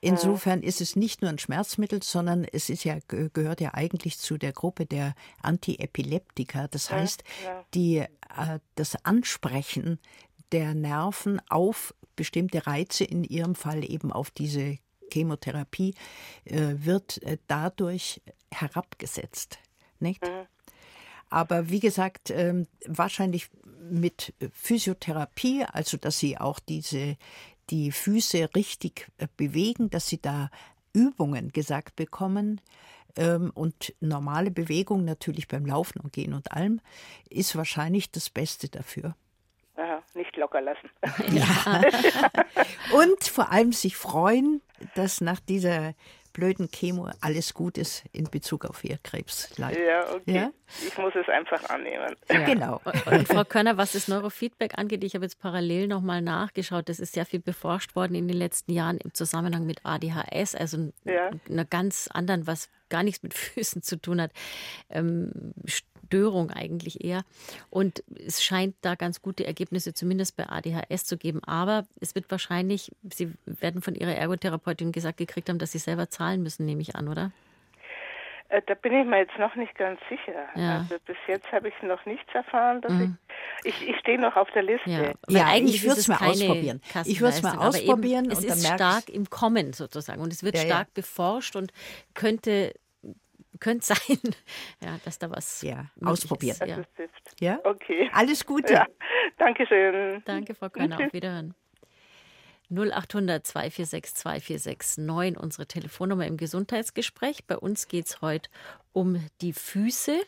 Insofern ist es nicht nur ein Schmerzmittel, sondern es ist ja, gehört ja eigentlich zu der Gruppe der Antiepileptika. Das heißt, die, äh, das Ansprechen der Nerven auf bestimmte Reize, in ihrem Fall eben auf diese Chemotherapie, äh, wird äh, dadurch herabgesetzt. Nicht? Mhm. Aber wie gesagt, ähm, wahrscheinlich mit Physiotherapie, also dass sie auch diese, die Füße richtig äh, bewegen, dass sie da Übungen gesagt bekommen. Ähm, und normale Bewegung natürlich beim Laufen und Gehen und allem ist wahrscheinlich das Beste dafür. Aha, nicht locker lassen. Ja. und vor allem sich freuen, dass nach dieser blöden Chemo alles gut ist in Bezug auf ihr Krebsleid. Ja, okay. Ja? Ich muss es einfach annehmen. Ja. Genau. Und Frau Körner, was das Neurofeedback angeht, ich habe jetzt parallel nochmal nachgeschaut. Das ist sehr viel beforscht worden in den letzten Jahren im Zusammenhang mit ADHS, also ja. einer ganz anderen, was gar nichts mit Füßen zu tun hat, ähm, Störung eigentlich eher. Und es scheint da ganz gute Ergebnisse zumindest bei ADHS zu geben. Aber es wird wahrscheinlich, Sie werden von Ihrer Ergotherapeutin gesagt gekriegt haben, dass Sie selber zahlen müssen, nehme ich an, oder? Äh, da bin ich mir jetzt noch nicht ganz sicher. Ja. Also bis jetzt habe ich noch nichts erfahren. Dass mhm. ich, ich, ich stehe noch auf der Liste. Ja, ja eigentlich ich würde es mal ausprobieren. Ich würde es mal ausprobieren. es ist stark im Kommen sozusagen und es wird ja, stark beforscht und könnte könnte sein, ja, dass da was ja, ausprobieren. Ja. ja. Okay. Alles Gute. Ja. Dankeschön. Danke, Frau Körner. Auf Wiederhören. 0800 246 2469, unsere Telefonnummer im Gesundheitsgespräch. Bei uns geht es heute um die Füße.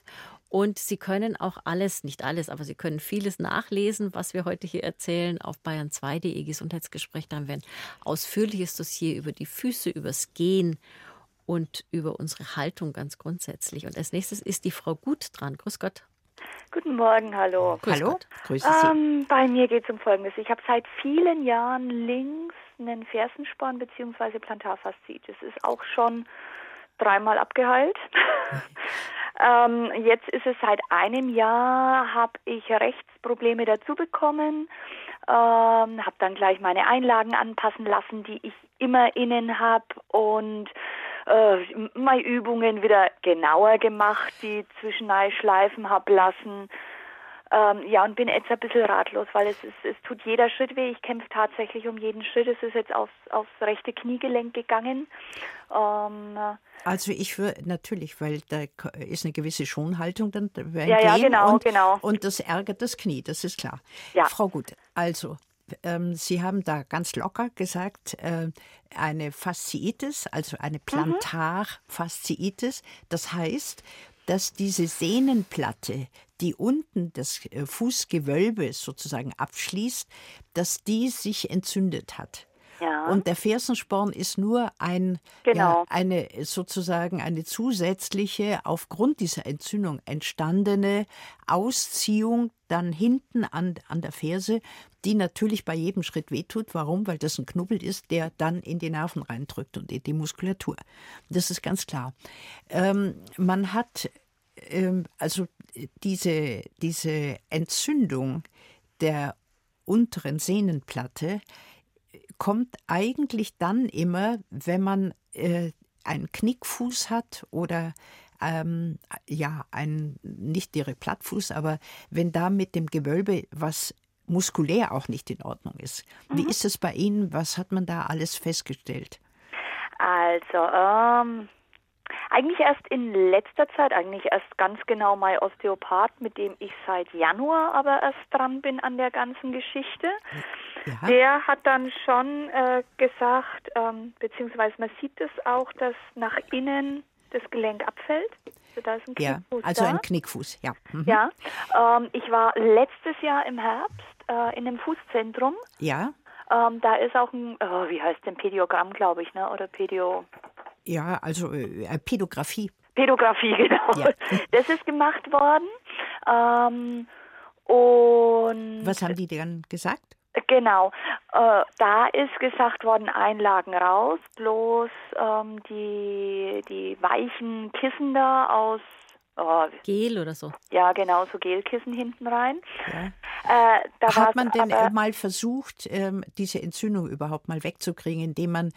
Und Sie können auch alles, nicht alles, aber Sie können vieles nachlesen, was wir heute hier erzählen, auf bayern2.de Gesundheitsgespräch. Da haben wir ein ausführliches Dossier über die Füße, übers Gehen und über unsere Haltung ganz grundsätzlich. Und als nächstes ist die Frau Gut dran. Grüß Gott. Guten Morgen, hallo. Grüß hallo, grüße Sie. Ähm, bei mir geht es um Folgendes. Ich habe seit vielen Jahren links einen Fersensporn bzw. Plantarfaszitis. Ist auch schon dreimal abgeheilt. ähm, jetzt ist es seit einem Jahr, habe ich Rechtsprobleme dazu bekommen. Ähm, habe dann gleich meine Einlagen anpassen lassen, die ich immer innen habe und äh, meine Übungen wieder genauer gemacht, die zwischen Schleifen habe lassen. Ähm, ja, und bin jetzt ein bisschen ratlos, weil es, ist, es tut jeder Schritt weh. Ich kämpfe tatsächlich um jeden Schritt. Es ist jetzt aufs, aufs rechte Kniegelenk gegangen. Ähm, also ich würde natürlich, weil da ist eine gewisse Schonhaltung dann ja, ja, genau, und, genau. und das ärgert das Knie, das ist klar. Ja. Frau Gut, also ähm, Sie haben da ganz locker gesagt, äh, eine Fasziitis, also eine mhm. Plantarfasziitis. Das heißt, dass diese Sehnenplatte, die unten das äh, Fußgewölbe sozusagen abschließt, dass die sich entzündet hat. Ja. Und der Fersensporn ist nur ein, genau. ja, eine sozusagen eine zusätzliche, aufgrund dieser Entzündung entstandene Ausziehung dann hinten an, an der Ferse, die natürlich bei jedem Schritt wehtut. Warum? Weil das ein Knubbel ist, der dann in die Nerven reindrückt und in die Muskulatur. Das ist ganz klar. Ähm, man hat ähm, also diese, diese Entzündung der unteren Sehnenplatte kommt eigentlich dann immer, wenn man äh, einen Knickfuß hat oder ähm, ja, ein nicht direkt Plattfuß, aber wenn da mit dem Gewölbe was muskulär auch nicht in Ordnung ist. Mhm. Wie ist es bei Ihnen? Was hat man da alles festgestellt? Also, ähm, eigentlich erst in letzter Zeit, eigentlich erst ganz genau mein Osteopath, mit dem ich seit Januar aber erst dran bin an der ganzen Geschichte. Ja. Der hat dann schon äh, gesagt, ähm, beziehungsweise man sieht es auch, dass nach innen das Gelenk abfällt. Also da ist ein Knickfuß ja, also da. ein Knickfuß, ja. Mhm. Ja, ähm, ich war letztes Jahr im Herbst äh, in einem Fußzentrum. Ja. Ähm, da ist auch ein, oh, wie heißt denn Pädiogramm, glaube ich, ne? Oder Pädio. Ja, also äh, Pädografie. Pädografie, genau. Ja. Das ist gemacht worden. Ähm, und Was haben die dann gesagt? Genau, äh, da ist gesagt worden, Einlagen raus, bloß ähm, die, die weichen Kissen da aus, oh, Gel oder so. ja genau, so Gelkissen hinten rein. Ja. Äh, Hat man denn aber, äh, mal versucht, ähm, diese Entzündung überhaupt mal wegzukriegen, indem man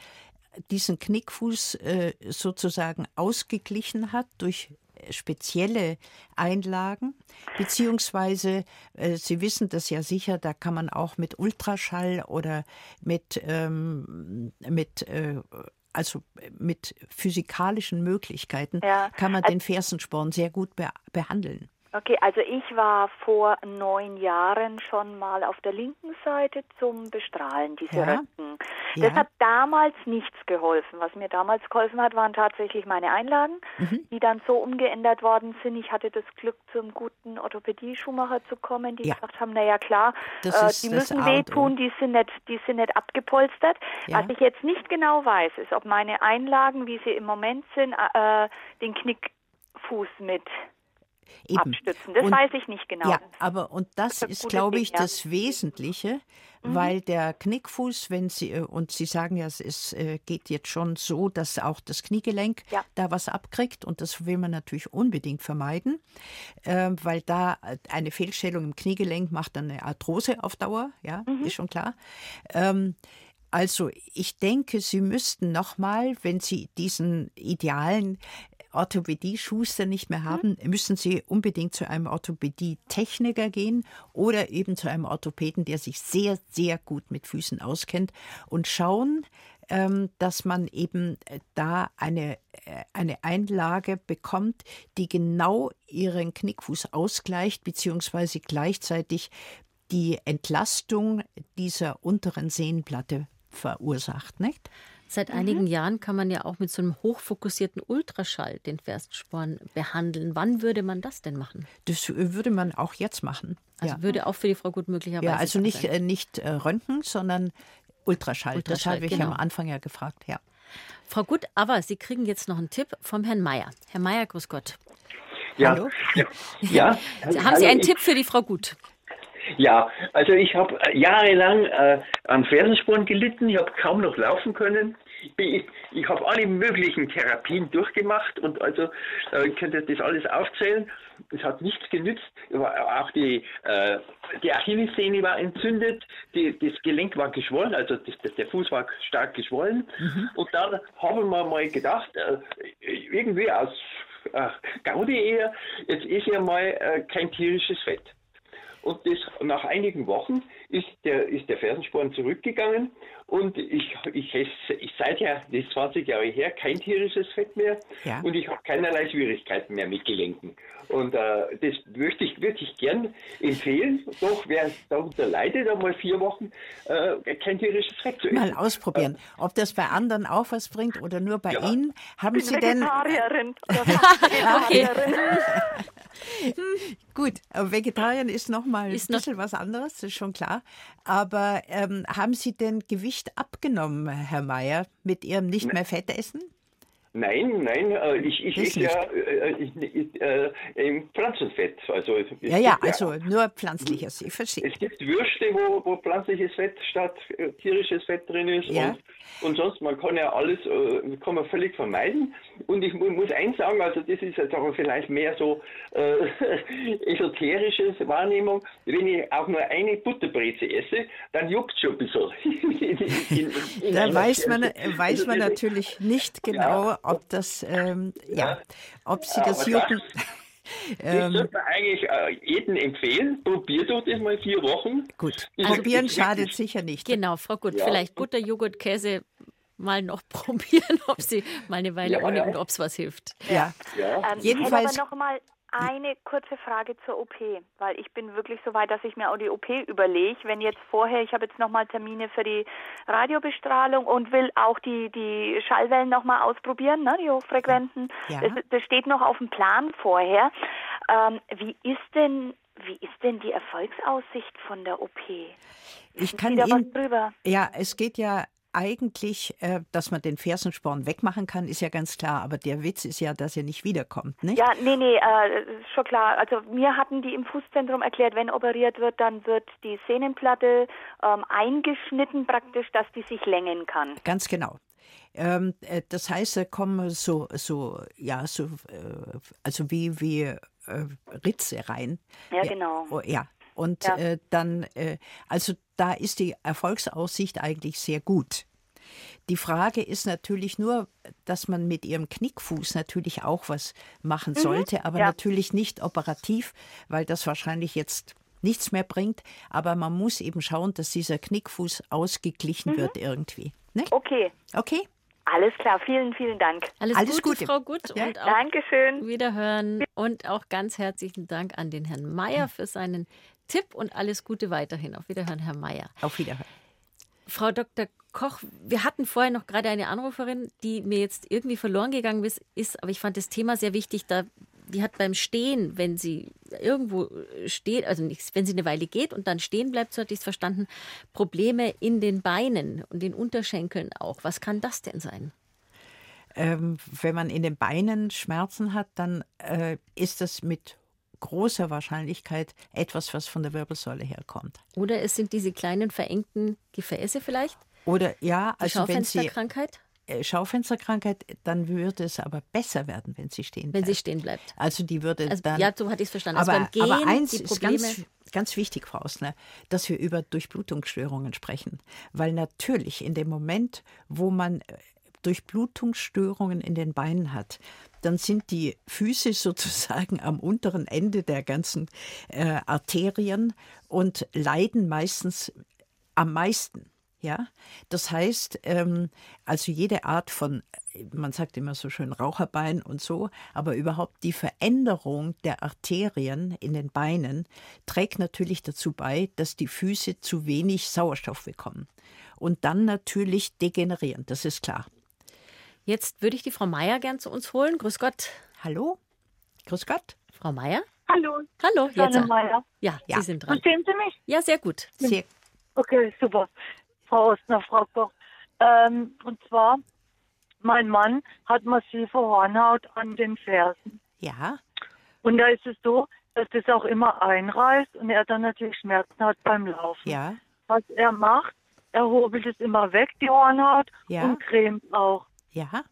diesen Knickfuß äh, sozusagen ausgeglichen hat durch spezielle Einlagen, beziehungsweise äh, Sie wissen das ja sicher, da kann man auch mit Ultraschall oder mit, ähm, mit äh, also mit physikalischen Möglichkeiten Ja, kann man den Fersensporn sehr gut be behandeln. Okay, also ich war vor neun Jahren schon mal auf der linken Seite zum Bestrahlen, diese Ja. Ja. Das hat damals nichts geholfen. Was mir damals geholfen hat, waren tatsächlich meine Einlagen, Mhm. die dann so umgeändert worden sind. Ich hatte das Glück, zum guten Orthopädie-Schuhmacher zu kommen, die Ja. gesagt haben, naja klar, äh, die müssen wehtun, die sind nicht, die sind nicht abgepolstert. Ja. Was ich jetzt nicht genau weiß, ist, ob meine Einlagen, wie sie im Moment sind, äh, den Knickfuß mit Eben. abstützen. Das Und- weiß ich nicht genau. Ja, aber und das ein ist, glaube Ding, ich, ja. Mhm. das Wesentliche, weil der Knickfuß, wenn Sie, äh, und Sie sagen ja, es äh, geht jetzt schon so, dass auch das Kniegelenk Ja. da was abkriegt und das will man natürlich unbedingt vermeiden, äh, weil da äh, eine Fehlstellung im Kniegelenk macht dann eine Arthrose auf Dauer, ja, Mhm. ist schon klar. Ähm, also ich denke, Sie müssten nochmal, wenn Sie diesen idealen Orthopädie-Schuster nicht mehr haben, müssen Sie unbedingt zu einem Orthopädie-Techniker gehen oder eben zu einem Orthopäden, der sich sehr, sehr gut mit Füßen auskennt und schauen, ähm, dass man eben äh, da eine, äh, eine Einlage bekommt, die genau Ihren Knickfuß ausgleicht, beziehungsweise gleichzeitig die Entlastung dieser unteren Sehnenplatte verursacht, nicht? Seit einigen Jahren kann man ja auch mit so einem hochfokussierten Ultraschall den Fersensporn behandeln. Wann würde man das denn machen? Das würde man auch jetzt machen. Also ja. würde auch für die Frau Gut möglicherweise. ja, also nicht, sein. äh, nicht äh, Röntgen, sondern Ultraschall. Das Ultraschall, habe ich genau. am Anfang ja gefragt, ja. Frau Gut, aber Sie kriegen jetzt noch einen Tipp vom Herrn Meier. Herr Meier, grüß Gott. Ja. Hallo? Ja. Haben Sie einen Tipp für die Frau Gut? Ja, also ich habe jahrelang äh, an Fersensporn gelitten. Ich habe kaum noch laufen können. Ich, ich, habe alle möglichen Therapien durchgemacht und also äh, ich könnte das alles aufzählen. Es hat nichts genützt. Auch die, äh, die Achillessehne war entzündet, die, das Gelenk war geschwollen, also das, das, der Fuß war stark geschwollen. Und dann haben wir mal gedacht, äh, irgendwie aus äh, Gaudi eher, jetzt ist ja mal äh, kein tierisches Fett. Und das, nach einigen Wochen ist der, ist der Fersensporn zurückgegangen und ich, ich esse ich seither, das ist 20 Jahre her, kein tierisches Fett mehr Ja. und ich habe keinerlei Schwierigkeiten mehr mit Gelenken. Und äh, das möchte ich wirklich gern empfehlen. Doch wer darunter leidet, einmal vier Wochen äh, kein tierisches Fett zu essen. Mal ausprobieren, ob das bei anderen auch was bringt oder nur bei Ja. Ihnen. Haben Ich Sie denn Vegetarierin. Vegetarierin. Gut? äh, Vegetarier ist noch mal Ist ein noch- bisschen was anderes, das ist schon klar. Aber ähm, haben Sie denn Gewicht abgenommen, Herr Mayer, mit Ihrem nicht mehr Fett essen? Nein, nein, äh, ich, ich esse ja äh, äh, im Pflanzenfett. Also, Ja, ja, also nur pflanzliches, ich verstehe. Es gibt Würste, wo, wo pflanzliches Fett statt äh, tierisches Fett drin ist. Ja. Und, und sonst, man kann ja alles, äh, kann man völlig vermeiden. Und ich mu muss eins sagen, also das ist jetzt aber vielleicht mehr so äh, esoterische Wahrnehmung. Wenn ich auch nur eine Butterbreze esse, dann juckt schon ein bisschen. In- in- in Da weiß man, weiß Also man natürlich nicht genau, ob das, ähm, ja, ob Sie Ja, das Jucken. Ich Ähm, sollte mir eigentlich äh, jedem empfehlen, probiert doch das mal vier Wochen. gut, probieren ich- schadet sicher nicht. Genau, Frau Gut, Ja. vielleicht Butter, Joghurt, Käse mal noch probieren, ob Sie mal eine Weile Ja, ohne ja. und ob es was hilft. Ja, Ja. Ähm, Jedenfalls- Ich hätte aber noch mal eine kurze Frage zur OP, weil ich bin wirklich so weit, dass ich mir auch die OP überlege. Wenn jetzt vorher, ich habe jetzt noch mal Termine für die Radiobestrahlung und will auch die, die Schallwellen noch mal ausprobieren, ne, die hochfrequenten. Ja. Das, das steht noch auf dem Plan vorher. Ähm, wie ist denn wie ist denn die Erfolgsaussicht von der OP? Ich kann Ihnen, Ja, es geht ja eigentlich, äh, dass man den Fersensporn wegmachen kann, ist ja ganz klar. Aber der Witz ist ja, dass er nicht wiederkommt, nicht? Ja, nee, nee, äh, ist schon klar. Also mir hatten die im Fußzentrum erklärt, wenn operiert wird, dann wird die Sehnenplatte ähm, eingeschnitten praktisch, dass die sich längen kann. Ganz genau. Ähm, äh, das heißt, da kommen so, so, ja, so, äh, also wie, wie äh, Ritze rein. Ja, genau. Oh, ja. Und ja. Äh, dann, äh, also da ist die Erfolgsaussicht eigentlich sehr gut. Die Frage ist natürlich nur, dass man mit ihrem Knickfuß natürlich auch was machen mhm. sollte, mhm, aber ja. natürlich nicht operativ, weil das wahrscheinlich jetzt nichts mehr bringt. Aber man muss eben schauen, dass dieser Knickfuß ausgeglichen mhm. wird irgendwie. Ne? Okay. Okay. Alles klar, vielen, vielen Dank. Alles, Alles Gute, Gute, Frau Gut. Ja. Und auch Dankeschön. Wiederhören. Und auch ganz herzlichen Dank an den Herrn Mayer für seinen Tipp und alles Gute weiterhin. Auf Wiederhören, Herr Mayer. Auf Wiederhören. Frau Dr. Koch, wir hatten vorher noch gerade eine Anruferin, die mir jetzt irgendwie verloren gegangen ist, aber ich fand das Thema sehr wichtig. Da, die hat beim Stehen, wenn sie irgendwo steht, also nicht, wenn sie eine Weile geht und dann stehen bleibt, so hatte ich es verstanden, Probleme in den Beinen und den Unterschenkeln auch. Was kann das denn sein? Ähm, wenn man in den Beinen Schmerzen hat, dann äh, ist das mit großer Wahrscheinlichkeit etwas, was von der Wirbelsäule herkommt. Oder es sind diese kleinen verengten Gefäße vielleicht? Oder ja, also Schaufensterkrankheit? Wenn sie, äh, Schaufensterkrankheit, dann würde es aber besser werden, wenn sie stehen bleibt. Wenn sie stehen bleibt. Also die würde also, dann. Ja, so hatte ich es verstanden. Aber, also Gehen, aber eins ist ganz, ganz wichtig, Frau Osner, dass wir über Durchblutungsstörungen sprechen. Weil natürlich in dem Moment, wo man äh, Durchblutungsstörungen in den Beinen hat, dann sind die Füße sozusagen am unteren Ende der ganzen äh, Arterien und leiden meistens am meisten. Ja, das heißt, ähm, also jede Art von, man sagt immer so schön Raucherbein und so, aber überhaupt die Veränderung der Arterien in den Beinen trägt natürlich dazu bei, dass die Füße zu wenig Sauerstoff bekommen und dann natürlich degenerieren, das ist klar. Jetzt würde ich die Frau Meier gern zu uns holen. Grüß Gott. Hallo. Grüß Gott. Frau Meier? Hallo. Hallo, jetzt. Meier. Ja, ja, Sie sind dran. Verstehen Sie mich? Ja, sehr gut. Sehr. Okay, super. Frau Ostner, Frau Koch. Ähm, und zwar, mein Mann hat massive Hornhaut an den Fersen. Ja. Und da ist es so, dass das auch immer einreißt und er dann natürlich Schmerzen hat beim Laufen. Ja. Was er macht, er hobelt es immer weg, die Hornhaut, ja. und cremt auch. Ja.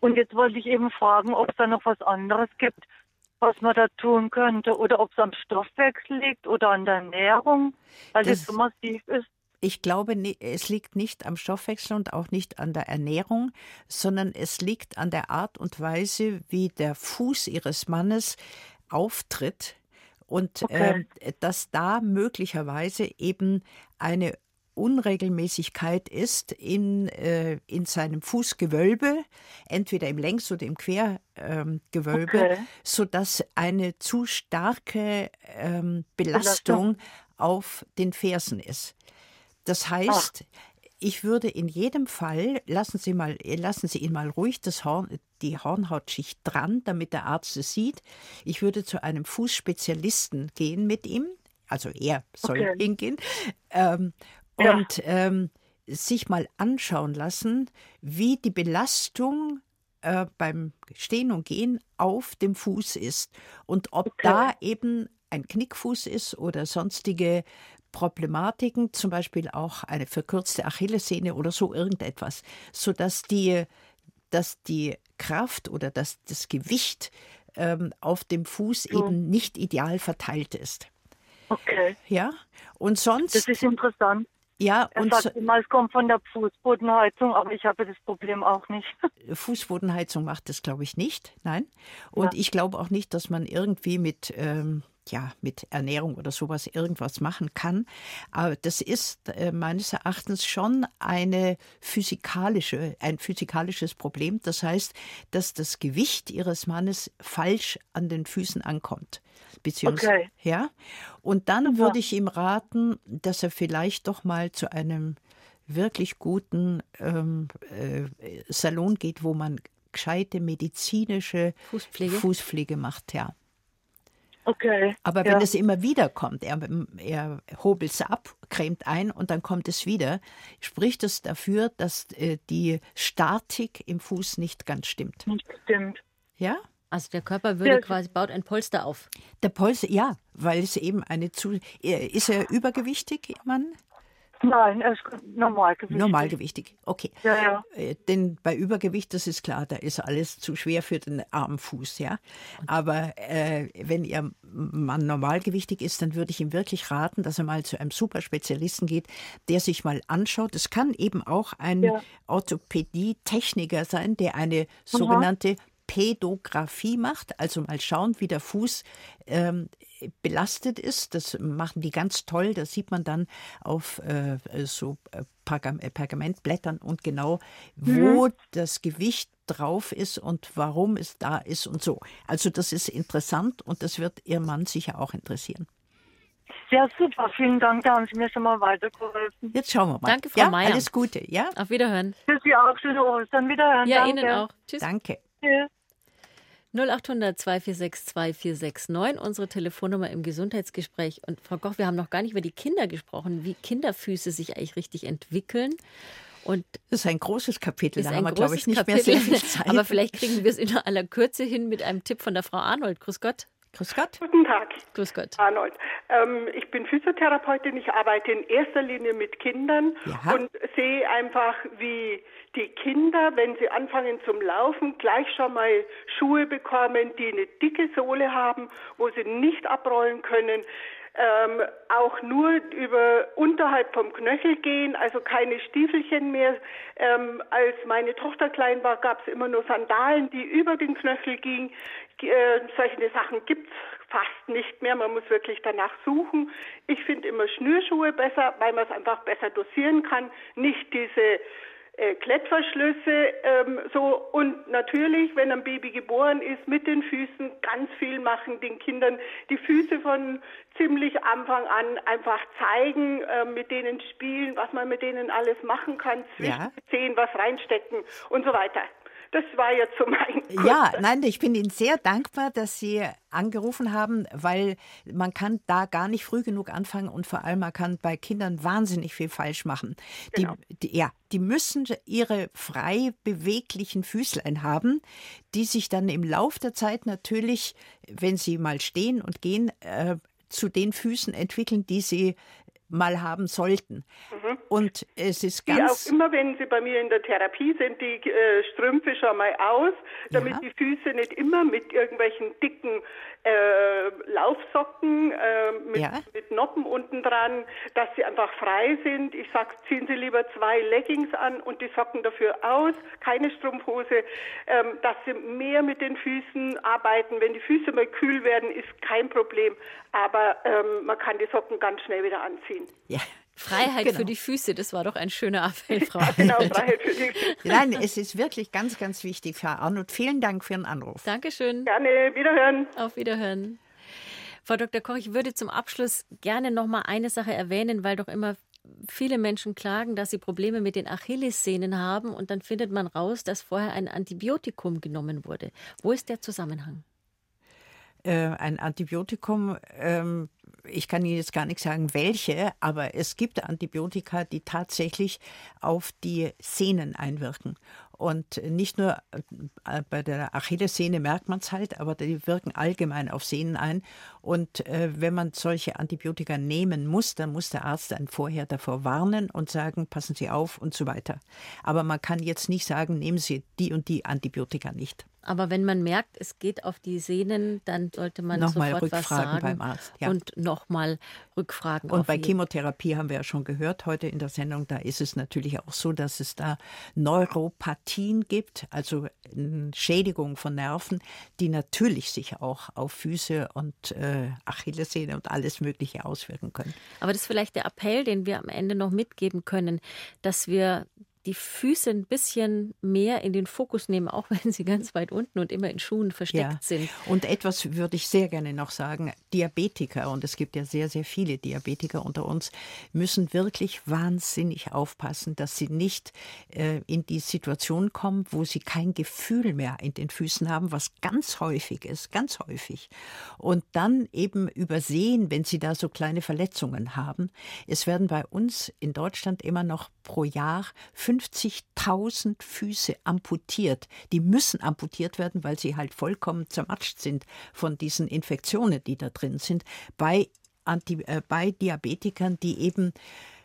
Und jetzt wollte ich eben fragen, ob es da noch was anderes gibt, was man da tun könnte oder ob es am Stoffwechsel liegt oder an der Ernährung, weil das, das so massiv ist. Ich glaube, es liegt nicht am Stoffwechsel und auch nicht an der Ernährung, sondern es liegt an der Art und Weise, wie der Fuß ihres Mannes auftritt und okay. äh, dass da möglicherweise eben eine Unregelmäßigkeit ist in, äh, in seinem Fußgewölbe, entweder im Längs- oder im Quergewölbe, ähm, okay. sodass eine zu starke ähm, Belastung auf den Fersen ist. Das heißt, Ach. ich würde in jedem Fall, lassen Sie, mal, lassen Sie ihn mal ruhig das Horn, die Hornhautschicht dran, damit der Arzt es sieht. Ich würde zu einem Fußspezialisten gehen mit ihm, also er soll okay. hingehen, ähm, und ähm, sich mal anschauen lassen, wie die Belastung äh, beim Stehen und Gehen auf dem Fuß ist und ob okay. da eben ein Knickfuß ist oder sonstige Problematiken, zum Beispiel auch eine verkürzte Achillessehne oder so irgendetwas, sodass die, dass die Kraft oder dass das Gewicht ähm, auf dem Fuß ja. eben nicht ideal verteilt ist. Okay. Ja, und sonst. Das ist interessant. Ja, er und sagt immer, es kommt von der Fußbodenheizung, aber ich habe das Problem auch nicht. Fußbodenheizung macht das, glaube ich, nicht. Nein. Und ja. ich glaube auch nicht, dass man irgendwie mit ähm, ja, mit Ernährung oder sowas irgendwas machen kann. Aber das ist äh, meines Erachtens schon eine physikalische, ein physikalisches Problem. Das heißt, dass das Gewicht ihres Mannes falsch an den Füßen ankommt. Beziehungsweise, okay. ja. Und dann Super. würde ich ihm raten, dass er vielleicht doch mal zu einem wirklich guten ähm, äh, Salon geht, wo man gescheite medizinische Fußpflege, Fußpflege macht, ja. Okay. Aber wenn ja. es immer wieder kommt, er, er hobelt es ab, cremt ein und dann kommt es wieder, spricht es dafür, dass äh, die Statik im Fuß nicht ganz stimmt. Nicht stimmt. Ja? Also der Körper würde Ja. quasi, baut ein Polster auf. Der Polster, ja, weil es eben eine zu. äh, Ist er übergewichtig, Ihr Mann? Nein, er ist normalgewichtig. Normalgewichtig, okay. Ja, ja. Äh, Denn bei Übergewicht, das ist klar, da ist alles zu schwer für den armen Fuß, ja. Aber äh, wenn Ihr Mann normalgewichtig ist, dann würde ich ihm wirklich raten, dass er mal zu einem Superspezialisten geht, der sich mal anschaut. Es kann eben auch ein Ja. Orthopädie-Techniker sein, der eine sogenannte Pädographie macht, also mal schauen, wie der Fuß ähm, belastet ist. Das machen die ganz toll. Das sieht man dann auf äh, so äh, Pergam äh, Pergamentblättern und genau, wo das Gewicht drauf ist und warum es da ist und so. Also das ist interessant und das wird Ihr Mann sicher auch interessieren. Sehr super, vielen Dank, da haben Sie mir schon mal weitergeholfen. Jetzt schauen wir mal. Danke, Frau ja, Meier. Alles Gute, ja? Auf Wiederhören. Für Sie auch schöne Ostern. Wiederhören. Ja, Danke. Ihnen auch. Tschüss. Danke. Tschüss. 0800 246 2469, unsere Telefonnummer im Gesundheitsgespräch. Und Frau Koch, wir haben noch gar nicht über die Kinder gesprochen, wie Kinderfüße sich eigentlich richtig entwickeln. Und Das ist ein großes Kapitel, da haben wir, glaube ich, nicht Kapitel. mehr sehr viel Zeit. Aber vielleicht kriegen wir es in aller Kürze hin mit einem Tipp von der Frau Arnold. Grüß Gott. Grüß Gott. Guten Tag, Grüß Gott. Arnold. Ähm, ich bin Physiotherapeutin. Ich arbeite in erster Linie mit Kindern Ja. und sehe einfach, wie die Kinder, wenn sie anfangen zum Laufen, gleich schon mal Schuhe bekommen, die eine dicke Sohle haben, wo sie nicht abrollen können. Ähm, auch nur über unterhalb vom Knöchel gehen, also keine Stiefelchen mehr. Ähm, als meine Tochter klein war, gab es immer nur Sandalen, die über den Knöchel gingen. Äh, solche Sachen gibt's fast nicht mehr. Man muss wirklich danach suchen. Ich finde immer Schnürschuhe besser, weil man es einfach besser dosieren kann. Nicht diese äh, Klettverschlüsse ähm, so und natürlich, wenn ein Baby geboren ist, mit den Füßen ganz viel machen, den Kindern die Füße von ziemlich Anfang an einfach zeigen, äh, mit denen spielen, was man mit denen alles machen kann, zwischen Ja. Zehen was reinstecken und so weiter. Das war jetzt so mein Ja, nein, ich bin Ihnen sehr dankbar, dass Sie angerufen haben, weil man kann da gar nicht früh genug anfangen und vor allem man kann bei Kindern wahnsinnig viel falsch machen. Genau. Die, die, ja, die müssen ihre frei beweglichen Füßlein haben, die sich dann im Lauf der Zeit natürlich, wenn sie mal stehen und gehen, äh, zu den Füßen entwickeln, die sie mal haben sollten. Und es ist Die auch ganz immer, wenn sie bei mir in der Therapie sind, die äh, Strümpfe schon mal aus, damit Ja. die Füße nicht immer mit irgendwelchen dicken äh, Laufsocken äh, mit, Ja. mit Noppen unten dran, dass sie einfach frei sind. Ich sag, ziehen Sie lieber zwei Leggings an und die Socken dafür aus, keine Strumpfhose, ähm, dass sie mehr mit den Füßen arbeiten. Wenn die Füße mal kühl werden, ist kein Problem, aber ähm, man kann die Socken ganz schnell wieder anziehen. Ja. Freiheit Genau. für die Füße, das war doch ein schöner Appell, Frau. Genau, Arnold. Freiheit für die Füße. Nein, es ist wirklich ganz, ganz wichtig, Frau Arnold. Vielen Dank für Ihren Anruf. Dankeschön. Gerne, wiederhören. Auf Wiederhören. Frau Dr. Koch, ich würde zum Abschluss gerne noch mal eine Sache erwähnen, weil doch immer viele Menschen klagen, dass sie Probleme mit den Achillessehnen haben und dann findet man raus, dass vorher ein Antibiotikum genommen wurde. Wo ist der Zusammenhang? Äh, ein Antibiotikum, ähm, ich kann Ihnen jetzt gar nicht sagen, welche, aber es gibt Antibiotika, die tatsächlich auf die Sehnen einwirken. Und nicht nur äh, bei der Achillessehne merkt man es halt, aber die wirken allgemein auf Sehnen ein. Und äh, wenn man solche Antibiotika nehmen muss, dann muss der Arzt einen vorher davor warnen und sagen, passen Sie auf und so weiter. Aber man kann jetzt nicht sagen, nehmen Sie die und die Antibiotika nicht. Aber wenn man merkt, es geht auf die Sehnen, dann sollte man Nochmal sofort was rückfragen sagen beim Arzt, ja. und nochmal rückfragen. Und bei Chemotherapie haben wir ja schon gehört heute in der Sendung, da ist es natürlich auch so, dass es da Neuropathien gibt, also Schädigung von Nerven, die natürlich sich auch auf Füße und äh, Achillessehne und alles Mögliche auswirken können. Aber das ist vielleicht der Appell, den wir am Ende noch mitgeben können, dass wir die Füße ein bisschen mehr in den Fokus nehmen, auch wenn sie ganz weit unten und immer in Schuhen versteckt ja. sind. Und etwas würde ich sehr gerne noch sagen. Diabetiker, und es gibt ja sehr, sehr viele Diabetiker unter uns, müssen wirklich wahnsinnig aufpassen, dass sie nicht äh, in die Situation kommen, wo sie kein Gefühl mehr in den Füßen haben, was ganz häufig ist, ganz häufig. Und dann eben übersehen, wenn sie da so kleine Verletzungen haben. Es werden bei uns in Deutschland immer noch pro Jahr 50.000 Füße amputiert. Die müssen amputiert werden, weil sie halt vollkommen zermatscht sind von diesen Infektionen, die da drin sind, bei, Anti, äh, bei Diabetikern, die eben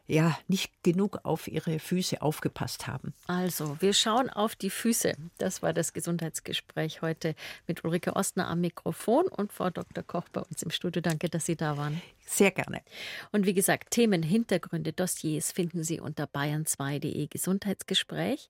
ja nicht genug auf ihre Füße aufgepasst haben. Also, wir schauen auf die Füße. Das war das Gesundheitsgespräch heute mit Ulrike Ostner am Mikrofon und Frau Dr. Koch bei uns im Studio. Danke, dass Sie da waren. Sehr gerne. Und wie gesagt, Themen, Hintergründe, Dossiers finden Sie unter bayern2.de Gesundheitsgespräch.